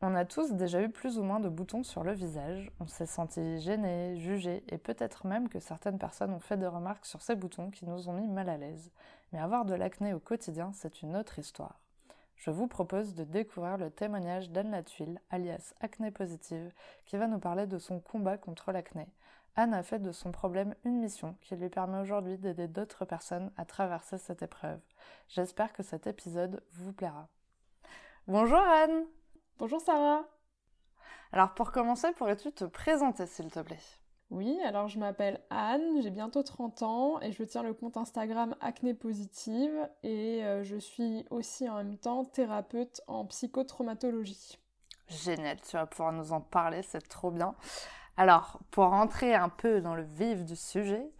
On a tous déjà eu plus ou moins de boutons sur le visage, on s'est senti gêné, jugé, et peut-être même que certaines personnes ont fait des remarques sur ces boutons qui nous ont mis mal à l'aise. Mais avoir de l'acné au quotidien, c'est une autre histoire. Je vous propose de découvrir le témoignage d'Anne Latuile, alias Acné Positive, qui va nous parler de son combat contre l'acné. Anne a fait de son problème une mission qui lui permet aujourd'hui d'aider d'autres personnes à traverser cette épreuve. J'espère que cet épisode vous plaira. Bonjour Anne Bonjour Sarah. Alors pour commencer, pourrais-tu te présenter s'il te plaît? Oui, alors je m'appelle Anne, j'ai bientôt 30 ans et je tiens le compte Instagram Acné Positive et euh, je suis aussi en même temps thérapeute en psychotraumatologie. Génial, tu vas pouvoir nous en parler, c'est trop bien. Alors, pour rentrer un peu dans le vif du sujet,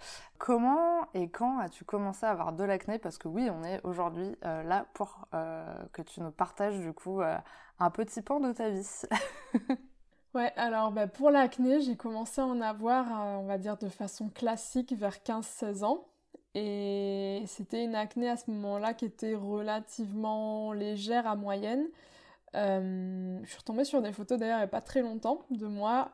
comment et quand as-tu commencé à avoir de l'acné Parce que oui, on est aujourd'hui euh, là pour euh, que tu nous partages du coup euh, un petit pan de ta vie. ouais, alors bah, pour l'acné, j'ai commencé à en avoir, on va dire, de façon classique vers 15-16 ans. Et c'était une acné à ce moment-là qui était relativement légère à moyenne. Je suis retombée sur des photos d'ailleurs il n'y a pas très longtemps de moi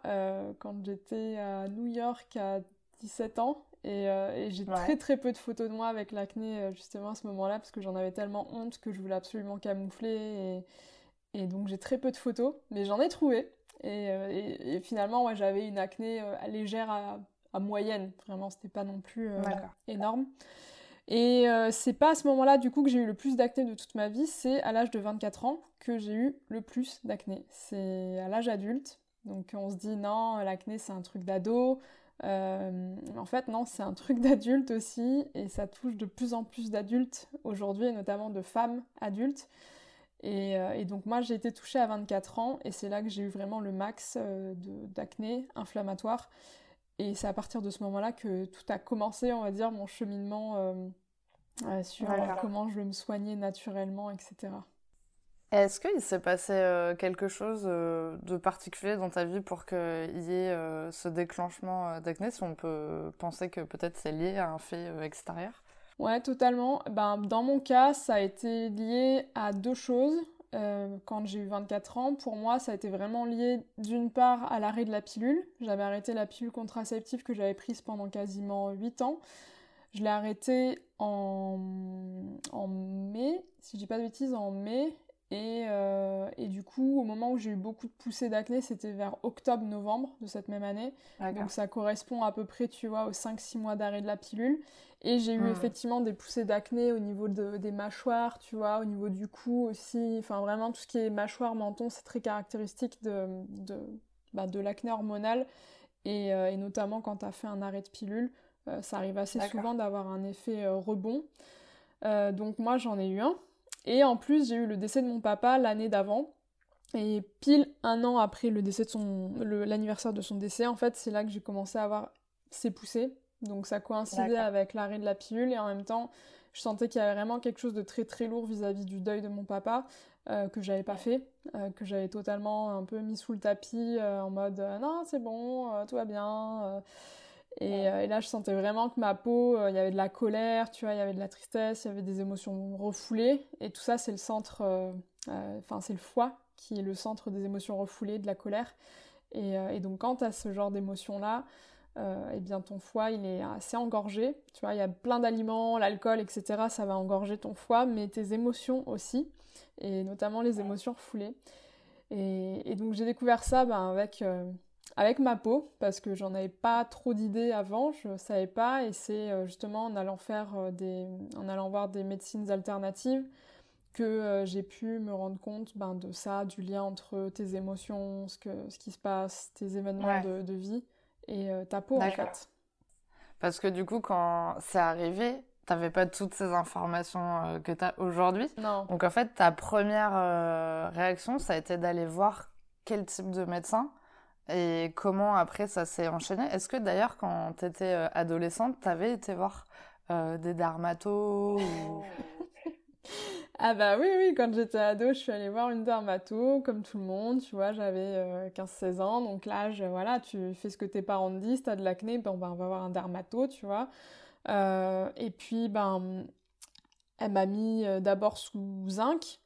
quand j'étais à New York à 17 ans et, euh, et j'ai très très peu de photos de moi avec l'acné justement à ce moment-là parce que j'en avais tellement honte que je voulais absolument camoufler et, et donc j'ai très peu de photos mais j'en ai trouvé et, et finalement ouais, j'avais une acné légère à, à, moyenne vraiment c'était pas non plus énorme. Et euh, c'est pas à ce moment-là, du coup, que j'ai eu le plus d'acné de toute ma vie, c'est à l'âge de 24 ans que j'ai eu le plus d'acné. C'est à l'âge adulte. Donc on se dit non, l'acné c'est un truc d'ado. Euh, en fait, non, c'est un truc d'adulte aussi, et ça touche de plus en plus d'adultes aujourd'hui, et notamment de femmes adultes. Et, euh, donc moi, j'ai été touchée à 24 ans, et c'est là que j'ai eu vraiment le max d'acné inflammatoire. Et c'est à partir de ce moment-là que tout a commencé, on va dire, mon cheminement euh, sur comment je vais me soigner naturellement, etc. Est-ce qu'il s'est passé euh, quelque chose euh, de particulier dans ta vie pour qu'il y ait ce déclenchement d'acné Si on peut penser que peut-être c'est lié à un fait extérieur? Ouais, totalement. Ben, dans mon cas, ça a été lié à deux choses. quand j'ai eu 24 ans, pour moi, ça a été vraiment lié d'une part à l'arrêt de la pilule. J'avais arrêté la pilule contraceptive que j'avais prise pendant quasiment 8 ans. Je l'ai arrêté en, en mai, si je dis pas de bêtises, en mai. Et, euh, et, du coup, au moment où j'ai eu beaucoup de poussées d'acné, c'était vers octobre-novembre de cette même année. Donc ça correspond à peu près, tu vois, aux 5-6 mois d'arrêt de la pilule. Et j'ai eu hmm. effectivement des poussées d'acné au niveau de, des mâchoires, tu vois, au niveau du cou aussi. Enfin, vraiment, tout ce qui est mâchoire, menton, c'est très caractéristique de, de, bah, de l'acné hormonal. Et, euh, et, notamment quand tu as fait un arrêt de pilule. Euh, ça arrive assez souvent d'avoir un effet rebond. Donc moi j'en ai eu un. Et en plus j'ai eu le décès de mon papa l'année d'avant. Et pile un an après le décès de son, l'anniversaire de son décès, en fait, c'est là que j'ai commencé à avoir ses poussées. Donc ça coïncidait avec l'arrêt de la pilule et en même temps, je sentais qu'il y avait vraiment quelque chose de très très lourd vis-à-vis du deuil de mon papa euh, que j'avais pas fait, que j'avais totalement un peu mis sous le tapis en mode non c'est bon, tout va bien. Euh, et, là, je sentais vraiment que ma peau, euh, il y avait de la colère, tu vois, il y avait de la tristesse, il y avait des émotions refoulées. Et tout ça, c'est le centre, euh, enfin, c'est le foie qui est le centre des émotions refoulées, de la colère. Et, donc, quand tu as ce genre d'émotions-là, eh bien, ton foie, il est assez engorgé. Tu vois, il y a plein d'aliments, l'alcool, etc. Ça va engorger ton foie, mais tes émotions aussi. Et notamment les émotions refoulées. Et, donc, j'ai découvert ça ben, avec avec ma peau parce que j'en avais pas trop d'idées avant, je savais pas et c'est euh, justement en allant faire euh, des en allant voir des médecines alternatives que euh, j'ai pu me rendre compte ben, de ça, du lien entre tes émotions, ce, que, ce qui se passe, tes événements de, vie et ta peau en fait. Parce que du coup, quand c'est arrivé, t'avais pas toutes ces informations que tu as aujourd'hui. Non. Donc en fait, ta première réaction, ça a été d'aller voir quel type de médecin et comment après ça s'est enchaîné? Est-ce que d'ailleurs quand tu étais euh, adolescente, tu avais été voir des dermatos Ah bah oui, oui, quand j'étais ado, je suis allée voir une dermato, comme tout le monde, tu vois, j'avais 15-16 ans, donc là, voilà, tu fais ce que tes parents te disent, t'as de l'acné, ben, on va voir un dermato, tu vois. et puis, ben, elle m'a mis d'abord sous zinc,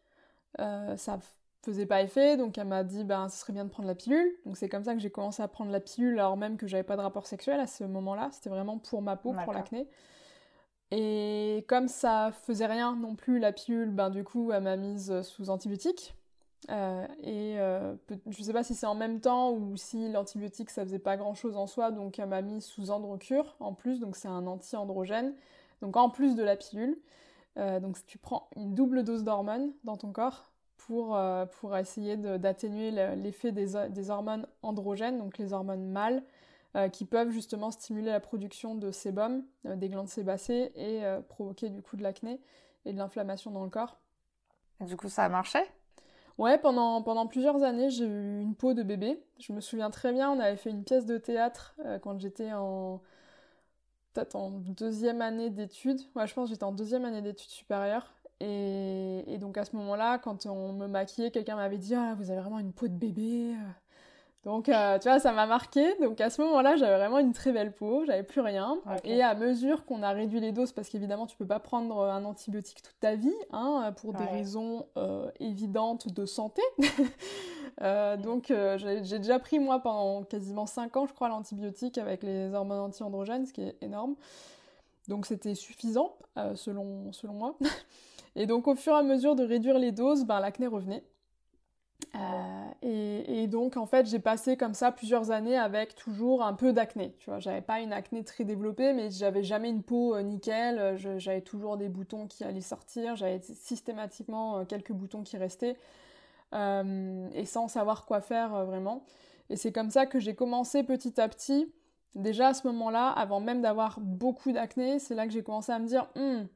ça faisait pas effet, donc elle m'a dit ben ce serait bien de prendre la pilule. Donc c'est comme ça que j'ai commencé à prendre la pilule alors même que j'avais pas de rapport sexuel à ce moment-là. C'était vraiment pour ma peau, pour l'acné. Et comme ça faisait rien non plus la pilule, ben du coup elle m'a mise sous antibiotique. Euh, et euh, je sais pas si c'est en même temps ou si l'antibiotique ça faisait pas grand chose en soi, donc elle m'a mis sous androcure en plus, donc c'est un anti-androgène. Donc en plus de la pilule, euh, donc tu prends une double dose d'hormones dans ton corps pour, euh, pour essayer d'atténuer l'effet des, hormones androgènes, donc les hormones mâles, euh, qui peuvent justement stimuler la production de sébum, euh, des glandes sébacées, et provoquer du coup de l'acné et de l'inflammation dans le corps. Et du coup, ça a marché? Ouais, pendant, pendant plusieurs années, j'ai eu une peau de bébé. Je me souviens très bien, on avait fait une pièce de théâtre quand j'étais en peut-être en deuxième année d'études. Ouais, je pense que j'étais en deuxième année d'études supérieures. Et, donc à ce moment-là, quand on me maquillait, quelqu'un m'avait dit Ah, vous avez vraiment une peau de bébé. Donc, euh, tu vois, ça m'a marqué. Donc, à ce moment-là, j'avais vraiment une très belle peau, j'avais plus rien. Et à mesure qu'on a réduit les doses, parce qu'évidemment, tu peux pas prendre un antibiotique toute ta vie, hein, pour des raisons euh, évidentes de santé. Euh, donc, j'ai déjà pris, moi, pendant quasiment 5 ans, je crois, l'antibiotique avec les hormones anti-androgènes, ce qui est énorme. Donc, c'était suffisant, selon, selon moi. Et donc au fur et à mesure de réduire les doses, ben, l'acné revenait. Euh, et, donc en fait j'ai passé comme ça plusieurs années avec toujours un peu d'acné. Tu vois, j'avais pas une acné très développée, mais j'avais jamais une peau euh, nickel. j'avais toujours des boutons qui allaient sortir. J'avais systématiquement euh, quelques boutons qui restaient et sans savoir quoi faire vraiment. Et c'est comme ça que j'ai commencé petit à petit. Déjà à ce moment-là, avant même d'avoir beaucoup d'acné, c'est là que j'ai commencé à me dire, hum,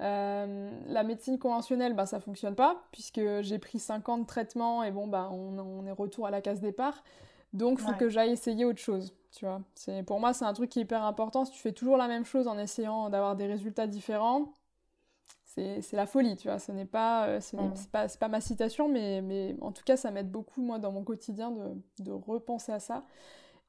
euh, la médecine conventionnelle, bah, ça fonctionne pas, puisque j'ai pris 5 ans de traitement et bon, bah, on, est retour à la case départ. Donc, il faut que j'aille essayer autre chose, tu vois. Pour moi, c'est un truc qui est hyper important. Si tu fais toujours la même chose en essayant d'avoir des résultats différents, c'est la folie, tu vois. Ce n'est pas, euh, c'est pas, pas, ma citation, mais, mais en tout cas, ça m'aide beaucoup, moi, dans mon quotidien, de, de, repenser à ça.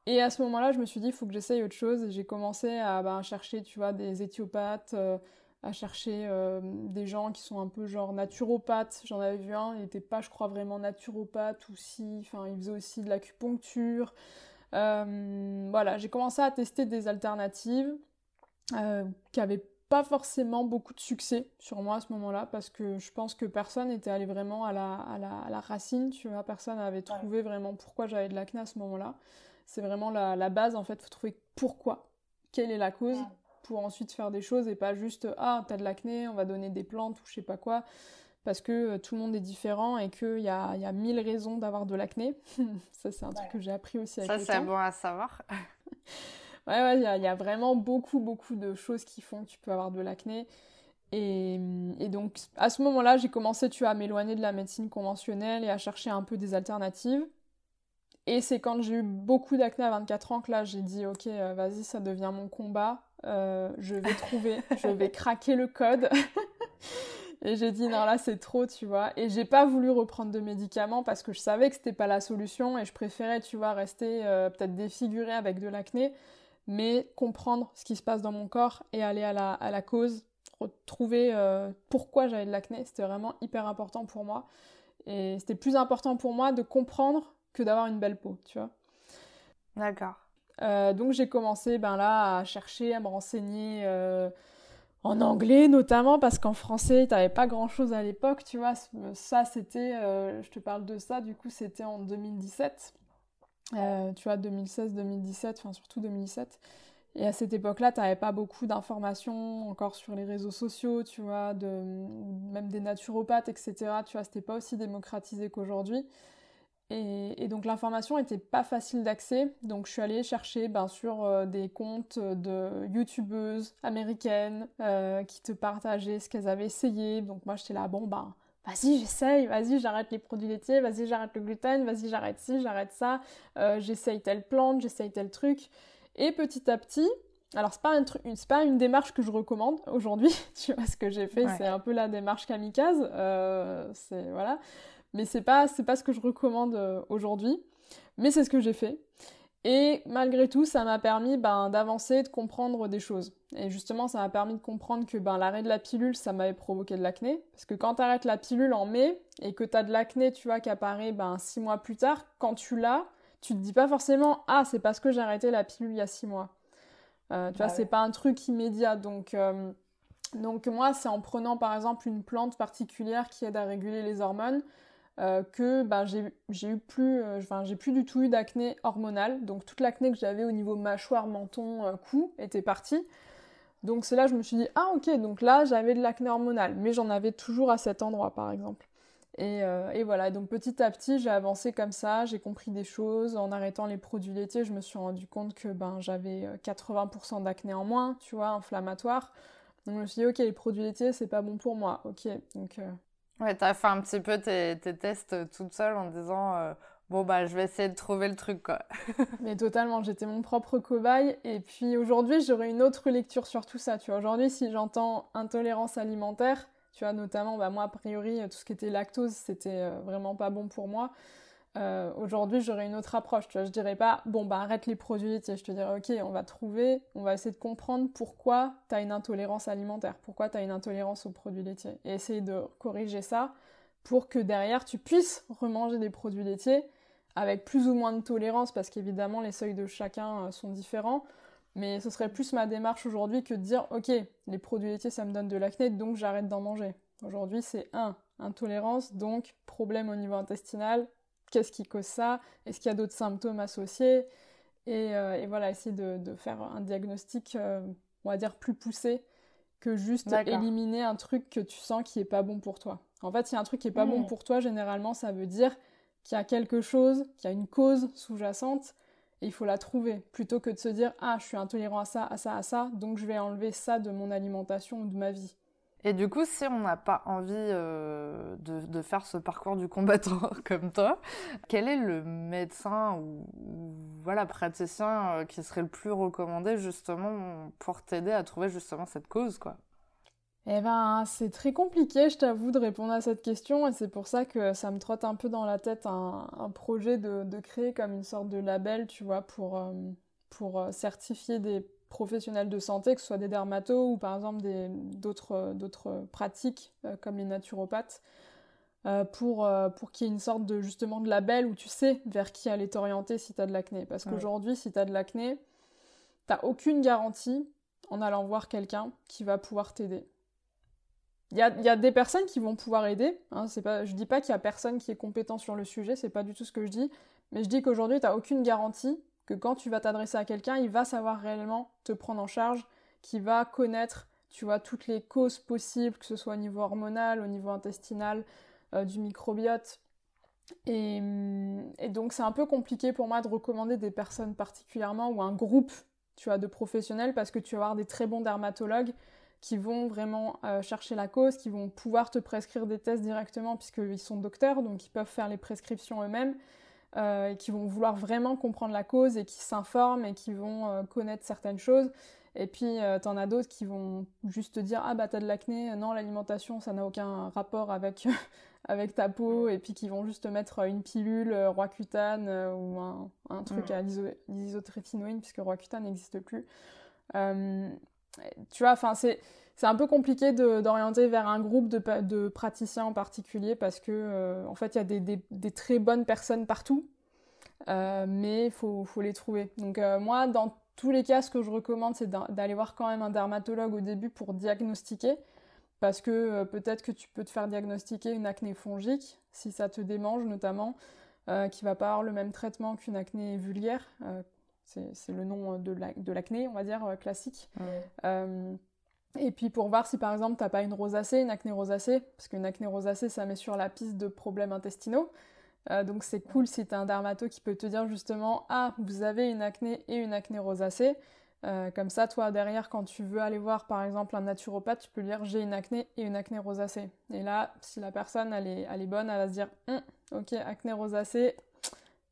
Et à ce moment-là, je me suis dit, il faut que j'essaye autre chose. Et j'ai commencé à bah, chercher, tu vois, des éthiopathes, euh, à chercher euh, des gens qui sont un peu genre naturopathes. J'en avais vu un, il n'était pas, je crois, vraiment naturopathe ou si, enfin, il faisait aussi de l'acupuncture. Euh, voilà, j'ai commencé à tester des alternatives euh, qui n'avaient pas forcément beaucoup de succès sur moi à ce moment-là parce que je pense que personne n'était allé vraiment à la, à, la, à la, racine, tu vois, personne n'avait trouvé vraiment pourquoi j'avais de l'acné à ce moment-là. C'est vraiment la, la, base en fait, il faut trouver pourquoi, quelle est la cause pour ensuite faire des choses et pas juste ah t'as de l'acné, on va donner des plantes ou je sais pas quoi parce que euh, tout le monde est différent et qu'il y a, y a mille raisons d'avoir de l'acné. ça c'est un truc que j'ai appris aussi avec Ça c'est bon à savoir. ouais ouais, il y a, y a, vraiment beaucoup beaucoup de choses qui font que tu peux avoir de l'acné. Et, et, donc à ce moment-là, j'ai commencé tu à m'éloigner de la médecine conventionnelle et à chercher un peu des alternatives. Et c'est quand j'ai eu beaucoup d'acné à 24 ans que là j'ai dit ok euh, vas-y ça devient mon combat euh, je vais trouver, je vais craquer le code. et j'ai dit non là c'est trop, tu vois. Et j'ai pas voulu reprendre de médicaments parce que je savais que c'était pas la solution et je préférais, tu vois, rester euh, peut-être défiguré avec de l'acné, mais comprendre ce qui se passe dans mon corps et aller à la, à la cause, retrouver euh, pourquoi j'avais de l'acné. C'était vraiment hyper important pour moi. Et c'était plus important pour moi de comprendre que d'avoir une belle peau, tu vois. D'accord. Euh, donc j'ai commencé ben là à chercher, à me renseigner euh, en anglais notamment parce qu'en français t'avais pas grand chose à l'époque, tu vois. Ça c'était, euh, je te parle de ça, du coup c'était en 2017, tu vois 2016-2017, enfin surtout 2017. Et à cette époque-là, t'avais pas beaucoup d'informations encore sur les réseaux sociaux, tu vois, de, même des naturopathes, etc. Tu vois, c'était pas aussi démocratisé qu'aujourd'hui. Et, donc l'information était pas facile d'accès, donc je suis allée chercher ben, sur euh, des comptes de youtubeuses américaines euh, qui te partageaient ce qu'elles avaient essayé. Donc moi j'étais là, bon ben vas-y j'essaye, vas-y j'arrête les produits laitiers, vas-y j'arrête le gluten, vas-y j'arrête ci, j'arrête ça, euh, j'essaye telle plante, j'essaye tel truc. Et petit à petit, alors c'est pas un truc, c'est pas une démarche que je recommande aujourd'hui. tu vois ce que j'ai fait, c'est un peu la démarche kamikaze. C'est voilà, mais c'est pas c'est pas ce que je recommande euh, aujourd'hui. Mais c'est ce que j'ai fait. Et malgré tout, ça m'a permis ben, d'avancer, de comprendre des choses. Et justement, ça m'a permis de comprendre que ben, l'arrêt de la pilule, ça m'avait provoqué de l'acné. Parce que quand tu arrêtes la pilule en mai et que tu as de l'acné, tu vois, qui apparaît ben, six mois plus tard, quand tu l'as, tu te dis pas forcément Ah, c'est parce que j'ai arrêté la pilule il y a six mois. Euh, tu vois, bah c'est pas un truc immédiat. Donc, euh, donc moi, c'est en prenant par exemple une plante particulière qui aide à réguler les hormones. Euh, que bah, j'ai eu plus, enfin, j'ai plus du tout eu d'acné hormonal. Donc toute l'acné que j'avais au niveau mâchoire, menton, cou était partie. Donc c'est là que je me suis dit ah ok donc là j'avais de l'acné hormonal, mais j'en avais toujours à cet endroit par exemple. Euh, et, voilà, donc petit à petit, j'ai avancé comme ça, j'ai compris des choses. En arrêtant les produits laitiers, je me suis rendu compte que ben, j'avais 80% euh, d'acné en moins, tu vois, inflammatoire. Donc je me suis dit, ok, les produits laitiers, c'est pas bon pour moi. Ok, donc. Euh... Ouais, t'as fait un petit peu tes, tests toute seule en disant, euh, bon, bah, je vais essayer de trouver le truc, quoi. Mais totalement, j'étais mon propre cobaye. Et puis aujourd'hui, j'aurais une autre lecture sur tout ça, tu vois. Aujourd'hui, si j'entends intolérance alimentaire, tu vois, notamment, bah, moi, a priori, tout ce qui était lactose, c'était euh, vraiment pas bon pour moi. Euh, aujourd'hui, j'aurais une autre approche. Tu vois, je dirais pas, bon, bah, arrête les produits laitiers. Je te dirais, ok, on va trouver, on va essayer de comprendre pourquoi tu as une intolérance alimentaire, pourquoi tu as une intolérance aux produits laitiers. Et essayer de corriger ça pour que derrière, tu puisses remanger des produits laitiers avec plus ou moins de tolérance, parce qu'évidemment, les seuils de chacun euh, sont différents. Mais ce serait plus ma démarche aujourd'hui que de dire ok, les produits laitiers ça me donne de l'acné donc j'arrête d'en manger. Aujourd'hui c'est un, intolérance, donc problème au niveau intestinal, qu'est-ce qui cause ça Est-ce qu'il y a d'autres symptômes associés euh, et, voilà, essayer de, faire un diagnostic, euh, on va dire, plus poussé que juste éliminer un truc que tu sens qui est pas bon pour toi. En fait, si y a un truc qui est pas bon mmh. pour toi, généralement, ça veut dire qu'il y a quelque chose, qu'il y a une cause sous-jacente et il faut la trouver plutôt que de se dire ah je suis intolérant à ça, à ça, à ça, donc je vais enlever ça de mon alimentation ou de ma vie. Et du coup, si on n'a pas envie euh, de, faire ce parcours du combattant comme toi, quel est le médecin ou, voilà praticien euh, qui serait le plus recommandé justement pour t'aider à trouver justement cette cause quoi? Eh ben, c'est très compliqué, je t'avoue, de répondre à cette question, et c'est pour ça que ça me trotte un peu dans la tête un, projet de, créer comme une sorte de label, tu vois, pour, euh, pour certifier des professionnels de santé, que ce soit des dermatos ou par exemple d'autres pratiques euh, comme les naturopathes, pour, pour qu'il y ait une sorte de justement de label où tu sais vers qui aller t'orienter si tu as de l'acné. Parce qu'aujourd'hui, si tu as de l'acné, t'as aucune garantie en allant voir quelqu'un qui va pouvoir t'aider. Il y a, des personnes qui vont pouvoir aider. Hein, pas, je dis pas qu'il y a personne qui est compétent sur le sujet, c'est pas du tout ce que je dis. Mais je dis qu'aujourd'hui, tu n'as aucune garantie que quand tu vas t'adresser à quelqu'un, il va savoir réellement te prendre en charge, qu'il va connaître, tu vois, toutes les causes possibles, que ce soit au niveau hormonal, au niveau intestinal, euh, du microbiote. Et, et donc, c'est un peu compliqué pour moi de recommander des personnes particulièrement ou un groupe, tu vois, de professionnels parce que tu vas avoir des très bons dermatologues qui vont vraiment euh, chercher la cause, qui vont pouvoir te prescrire des tests directement puisqu'ils sont docteurs, donc ils peuvent faire les prescriptions eux-mêmes, euh, et qui vont vouloir vraiment comprendre la cause et qui s'informent et qui vont euh, connaître certaines choses. Et puis t'en as d'autres qui vont juste te dire ah bah t'as de l'acné, non l'alimentation ça n'a aucun rapport avec avec ta peau. Et puis qui vont juste te mettre une pilule Roaccutane ou un, truc à l'isotrétinoïne puisque Roaccutane n'existe plus. Tu vois, enfin, c'est, c'est un peu compliqué d'orienter vers un groupe de, de, praticiens en particulier parce que, euh, en fait, il y a des, des, des, très bonnes personnes partout, euh, mais il faut, faut, les trouver. Donc, euh, moi, dans tous les cas, ce que je recommande, c'est d'aller voir quand même un dermatologue au début pour diagnostiquer. Parce que peut-être que tu peux te faire diagnostiquer une acné fongique, si ça te démange notamment, qui va pas avoir le même traitement qu'une acné vulgaire, c'est le nom de l'acné, on va dire, classique. Et puis pour voir si par exemple tu n'as pas une rosacée, une acné rosacée, parce qu'une acné rosacée ça met sur la piste de problèmes intestinaux. Euh, donc c'est cool si tu as un dermato qui peut te dire justement ah vous avez une acné et une acné rosacée. comme ça toi derrière quand tu veux aller voir par exemple un naturopathe tu peux lui dire j'ai une acné et une acné rosacée. Et là si la personne elle est, elle est bonne elle va se dire hum, ok acné rosacée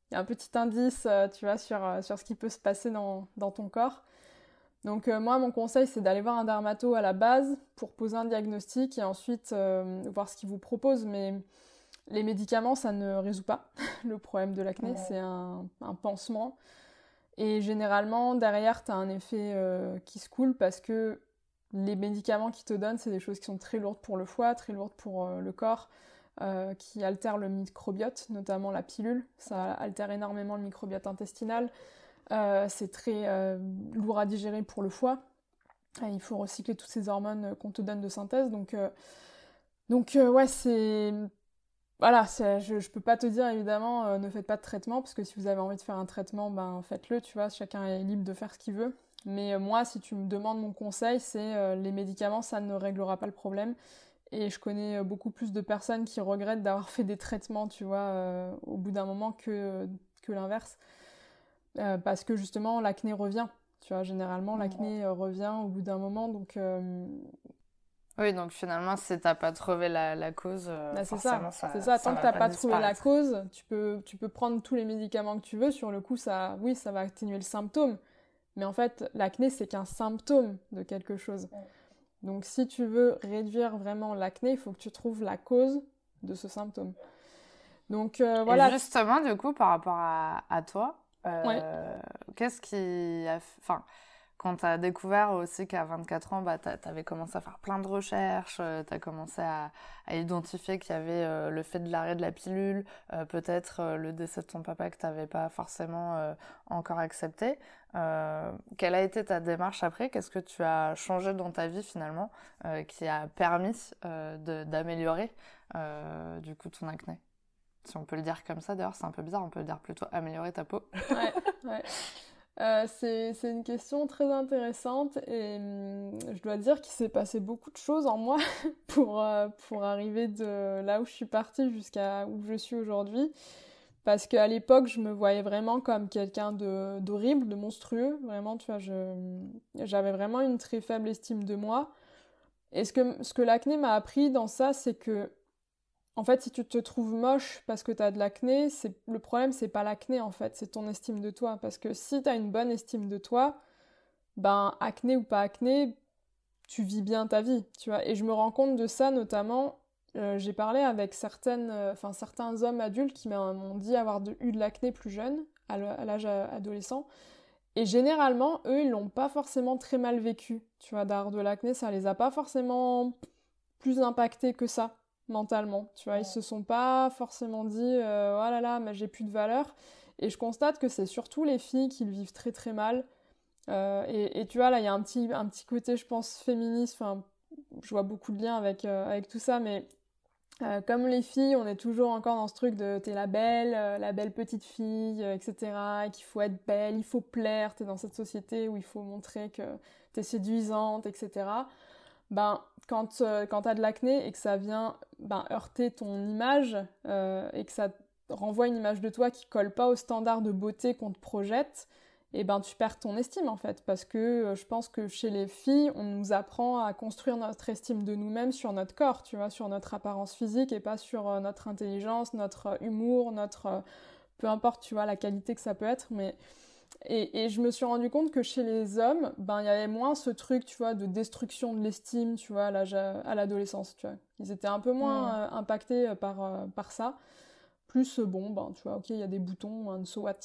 il y a un petit indice, euh, tu vois, sur, euh, sur ce qui peut se passer dans, ton corps. Donc moi, mon conseil, c'est d'aller voir un dermato à la base pour poser un diagnostic et ensuite voir ce qu'il vous propose. Mais les médicaments, ça ne résout pas le problème de l'acné, c'est un, pansement. Et généralement, derrière, tu as un effet qui se coule parce que les médicaments qu'ils te donnent, c'est des choses qui sont très lourdes pour le foie, très lourdes pour euh, le corps, euh, qui altèrent le microbiote, notamment la pilule. Ça altère énormément le microbiote intestinal. Euh, c'est très lourd à digérer pour le foie. il faut recycler toutes ces hormones qu'on te donne de synthèse. Donc, donc ouais, c'est voilà, je, ne peux pas te dire évidemment ne faites pas de traitement parce que si vous avez envie de faire un traitement, ben faites-le, tu vois, chacun est libre de faire ce qu'il veut. Mais euh, moi, si tu me demandes mon conseil, c'est euh, les médicaments, ça ne réglera pas le problème. Et je connais euh, beaucoup plus de personnes qui regrettent d'avoir fait des traitements, tu vois, au bout d'un moment que, que l'inverse. Parce que justement, l'acné revient. Tu vois, généralement, l'acné revient au bout d'un moment. Donc. Oui, donc finalement, si t'as pas trouvé la, la cause, bah, c'est ça. C'est ça. Tant que t'as pas, pas trouvé la cause, tu peux, tu peux prendre tous les médicaments que tu veux. Sur le coup, ça, oui, ça va atténuer le symptôme. Mais en fait, l'acné, c'est qu'un symptôme de quelque chose. Donc si tu veux réduire vraiment l'acné, il faut que tu trouves la cause de ce symptôme. Donc euh, voilà. Et justement, du coup, par rapport à, toi, euh, qu'est-ce qui a... Enfin, quand tu as découvert aussi qu'à 24 ans, bah, tu avais commencé à faire plein de recherches, euh, tu as commencé à, identifier qu'il y avait euh, le fait de l'arrêt de la pilule, euh, peut-être le décès de ton papa que tu n'avais pas forcément encore accepté. quelle a été ta démarche après? Qu'est-ce que tu as changé dans ta vie finalement qui a permis d'améliorer du coup ton acné? Si on peut le dire comme ça, d'ailleurs, c'est un peu bizarre, on peut le dire plutôt améliorer ta peau. ouais, ouais. Euh, c'est une question très intéressante et hum, je dois dire qu'il s'est passé beaucoup de choses en moi pour, euh, pour arriver de là où je suis partie jusqu'à où je suis aujourd'hui. Parce qu'à l'époque, je me voyais vraiment comme quelqu'un d'horrible, de, monstrueux. Vraiment, tu vois, j'avais vraiment une très faible estime de moi. Et ce que, ce que l'acné m'a appris dans ça, c'est que en fait, si tu te trouves moche parce que tu as de l'acné, c'est le problème c'est pas l'acné en fait, c'est ton estime de toi parce que si tu as une bonne estime de toi, ben acné ou pas acné, tu vis bien ta vie, tu vois. Et je me rends compte de ça notamment euh, j'ai parlé avec certaines euh, certains hommes adultes qui m'ont dit avoir eu de l'acné plus jeune à l'âge adolescent et généralement, eux, ils l'ont pas forcément très mal vécu. Tu vois, d'avoir de l'acné, ça les a pas forcément plus impactés que ça mentalement. Tu vois, ils se sont pas forcément dit euh, oh là là, mais j'ai plus de valeur. Et je constate que c'est surtout les filles qui le vivent très très mal. Euh, et, tu vois, là, il y a un petit, un petit côté, je pense, féministe. Enfin, je vois beaucoup de liens avec, euh, avec tout ça, mais comme les filles, on est toujours encore dans ce truc de t'es la belle, la belle petite fille, etc. qu'il faut être belle, il faut plaire, t'es dans cette société où il faut montrer que t'es séduisante, etc ben, quand, euh, tu as de l'acné et que ça vient ben, heurter ton image euh, et que ça renvoie une image de toi qui colle pas au standard de beauté qu'on te projette, et eh ben tu perds ton estime en fait. Parce que euh, je pense que chez les filles on nous apprend à construire notre estime de nous-mêmes sur notre corps tu vois sur notre apparence physique et pas sur notre intelligence notre humour notre peu importe tu vois la qualité que ça peut être. Mais et, et, je me suis rendu compte que chez les hommes, ben il y avait moins ce truc, tu vois, de destruction de l'estime, tu vois, à l'adolescence, tu vois. Ils étaient un peu moins euh, impactés euh, par, euh, par ça. Plus, bon, ben tu vois, ok, il y a des boutons, un so what.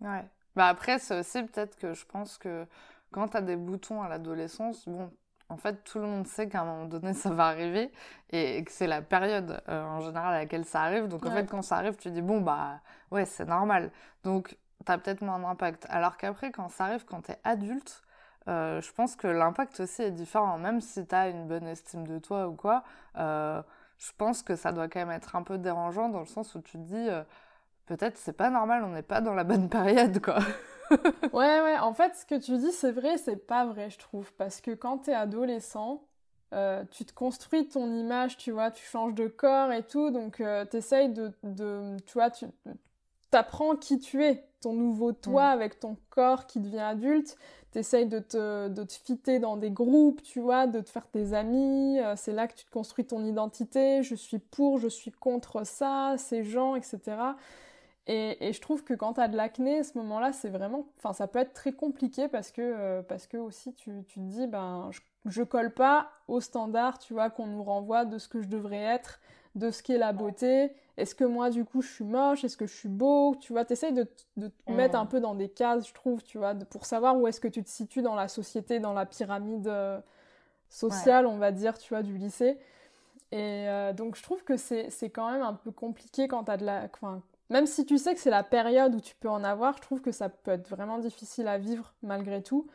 Ouais. Bah après, c'est aussi peut-être que je pense que quand tu as des boutons à l'adolescence, bon, en fait, tout le monde sait qu'à un moment donné, ça va arriver et que c'est la période en général à laquelle ça arrive. Donc, en fait, quand ça arrive, tu dis, bon, bah, ouais, c'est normal. Donc, t'as peut-être moins d'impact. Alors qu'après, quand ça arrive, quand t'es adulte, euh, je pense que l'impact aussi est différent. Même si t'as une bonne estime de toi ou quoi, euh, je pense que ça doit quand même être un peu dérangeant dans le sens où tu te dis, euh, peut-être c'est pas normal, on n'est pas dans la bonne période, quoi. ouais, ouais, en fait, ce que tu dis, c'est vrai, c'est pas vrai, je trouve. Parce que quand t'es adolescent, tu te construis ton image, tu vois, tu changes de corps et tout, donc t'essayes de, de, tu vois, tu t'apprends qui tu es ton nouveau toi mm. avec ton corps qui devient adulte. T'essayes de te, de te fitter dans des groupes, tu vois, de te faire tes amis. Euh, c'est là que tu te construis ton identité. Je suis pour, je suis contre ça, ces gens, etc. Et, je trouve que quand tu as de l'acné, à ce moment-là, c'est vraiment. Enfin, ça peut être très compliqué parce que, euh, parce que aussi, tu, tu, te dis, ben, je, je colle pas au standard, tu vois, qu'on nous renvoie de ce que je devrais être, de ce qu'est la beauté. Est-ce que moi, du coup, je suis moche? Est-ce que je suis beau? Tu vois, t'essayes de, de te mettre un peu dans des cases, je trouve, tu vois, pour savoir où est-ce que tu te situes dans la société, dans la pyramide euh, sociale, on va dire, tu vois, du lycée. Et euh, donc, je trouve que c'est quand même un peu compliqué quand t'as de la. Enfin, même si tu sais que c'est la période où tu peux en avoir, je trouve que ça peut être vraiment difficile à vivre malgré tout.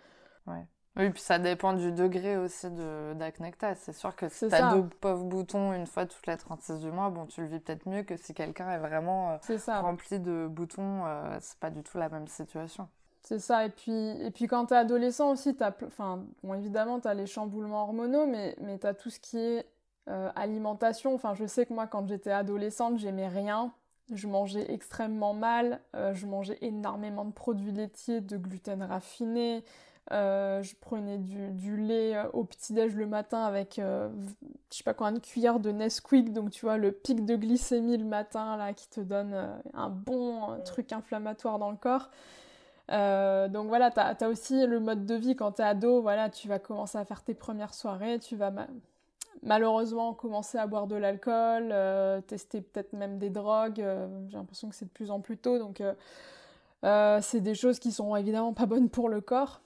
Ouais. Oui, puis ça dépend du degré aussi tu C'est sûr que si tu as deux pauvres boutons une fois toutes les 36 du mois, bon, tu le vis peut-être mieux que si quelqu'un est vraiment euh, rempli de boutons. Euh, c'est pas du tout la même situation. C'est ça. Et puis, et puis quand tu es adolescent aussi, as, enfin, bon, évidemment, tu as les chamboulements hormonaux, mais, mais tu as tout ce qui est euh, alimentation. Enfin, je sais que moi, quand j'étais adolescente, j'aimais rien. Je mangeais extrêmement mal. je mangeais énormément de produits laitiers, de gluten raffiné. Euh, je prenais du, lait euh, au petit-déj le matin avec, euh, je sais pas quoi, une cuillère de Nesquik, donc tu vois, le pic de glycémie le matin, là, qui te donne un bon truc inflammatoire dans le corps. donc voilà, tu as, aussi le mode de vie. Quand tu es ado, voilà, tu vas commencer à faire tes premières soirées, tu vas malheureusement commencer à boire de l'alcool, tester peut-être même des drogues, j'ai l'impression que c'est de plus en plus tôt, donc c'est des choses qui sont évidemment pas bonnes pour le corps.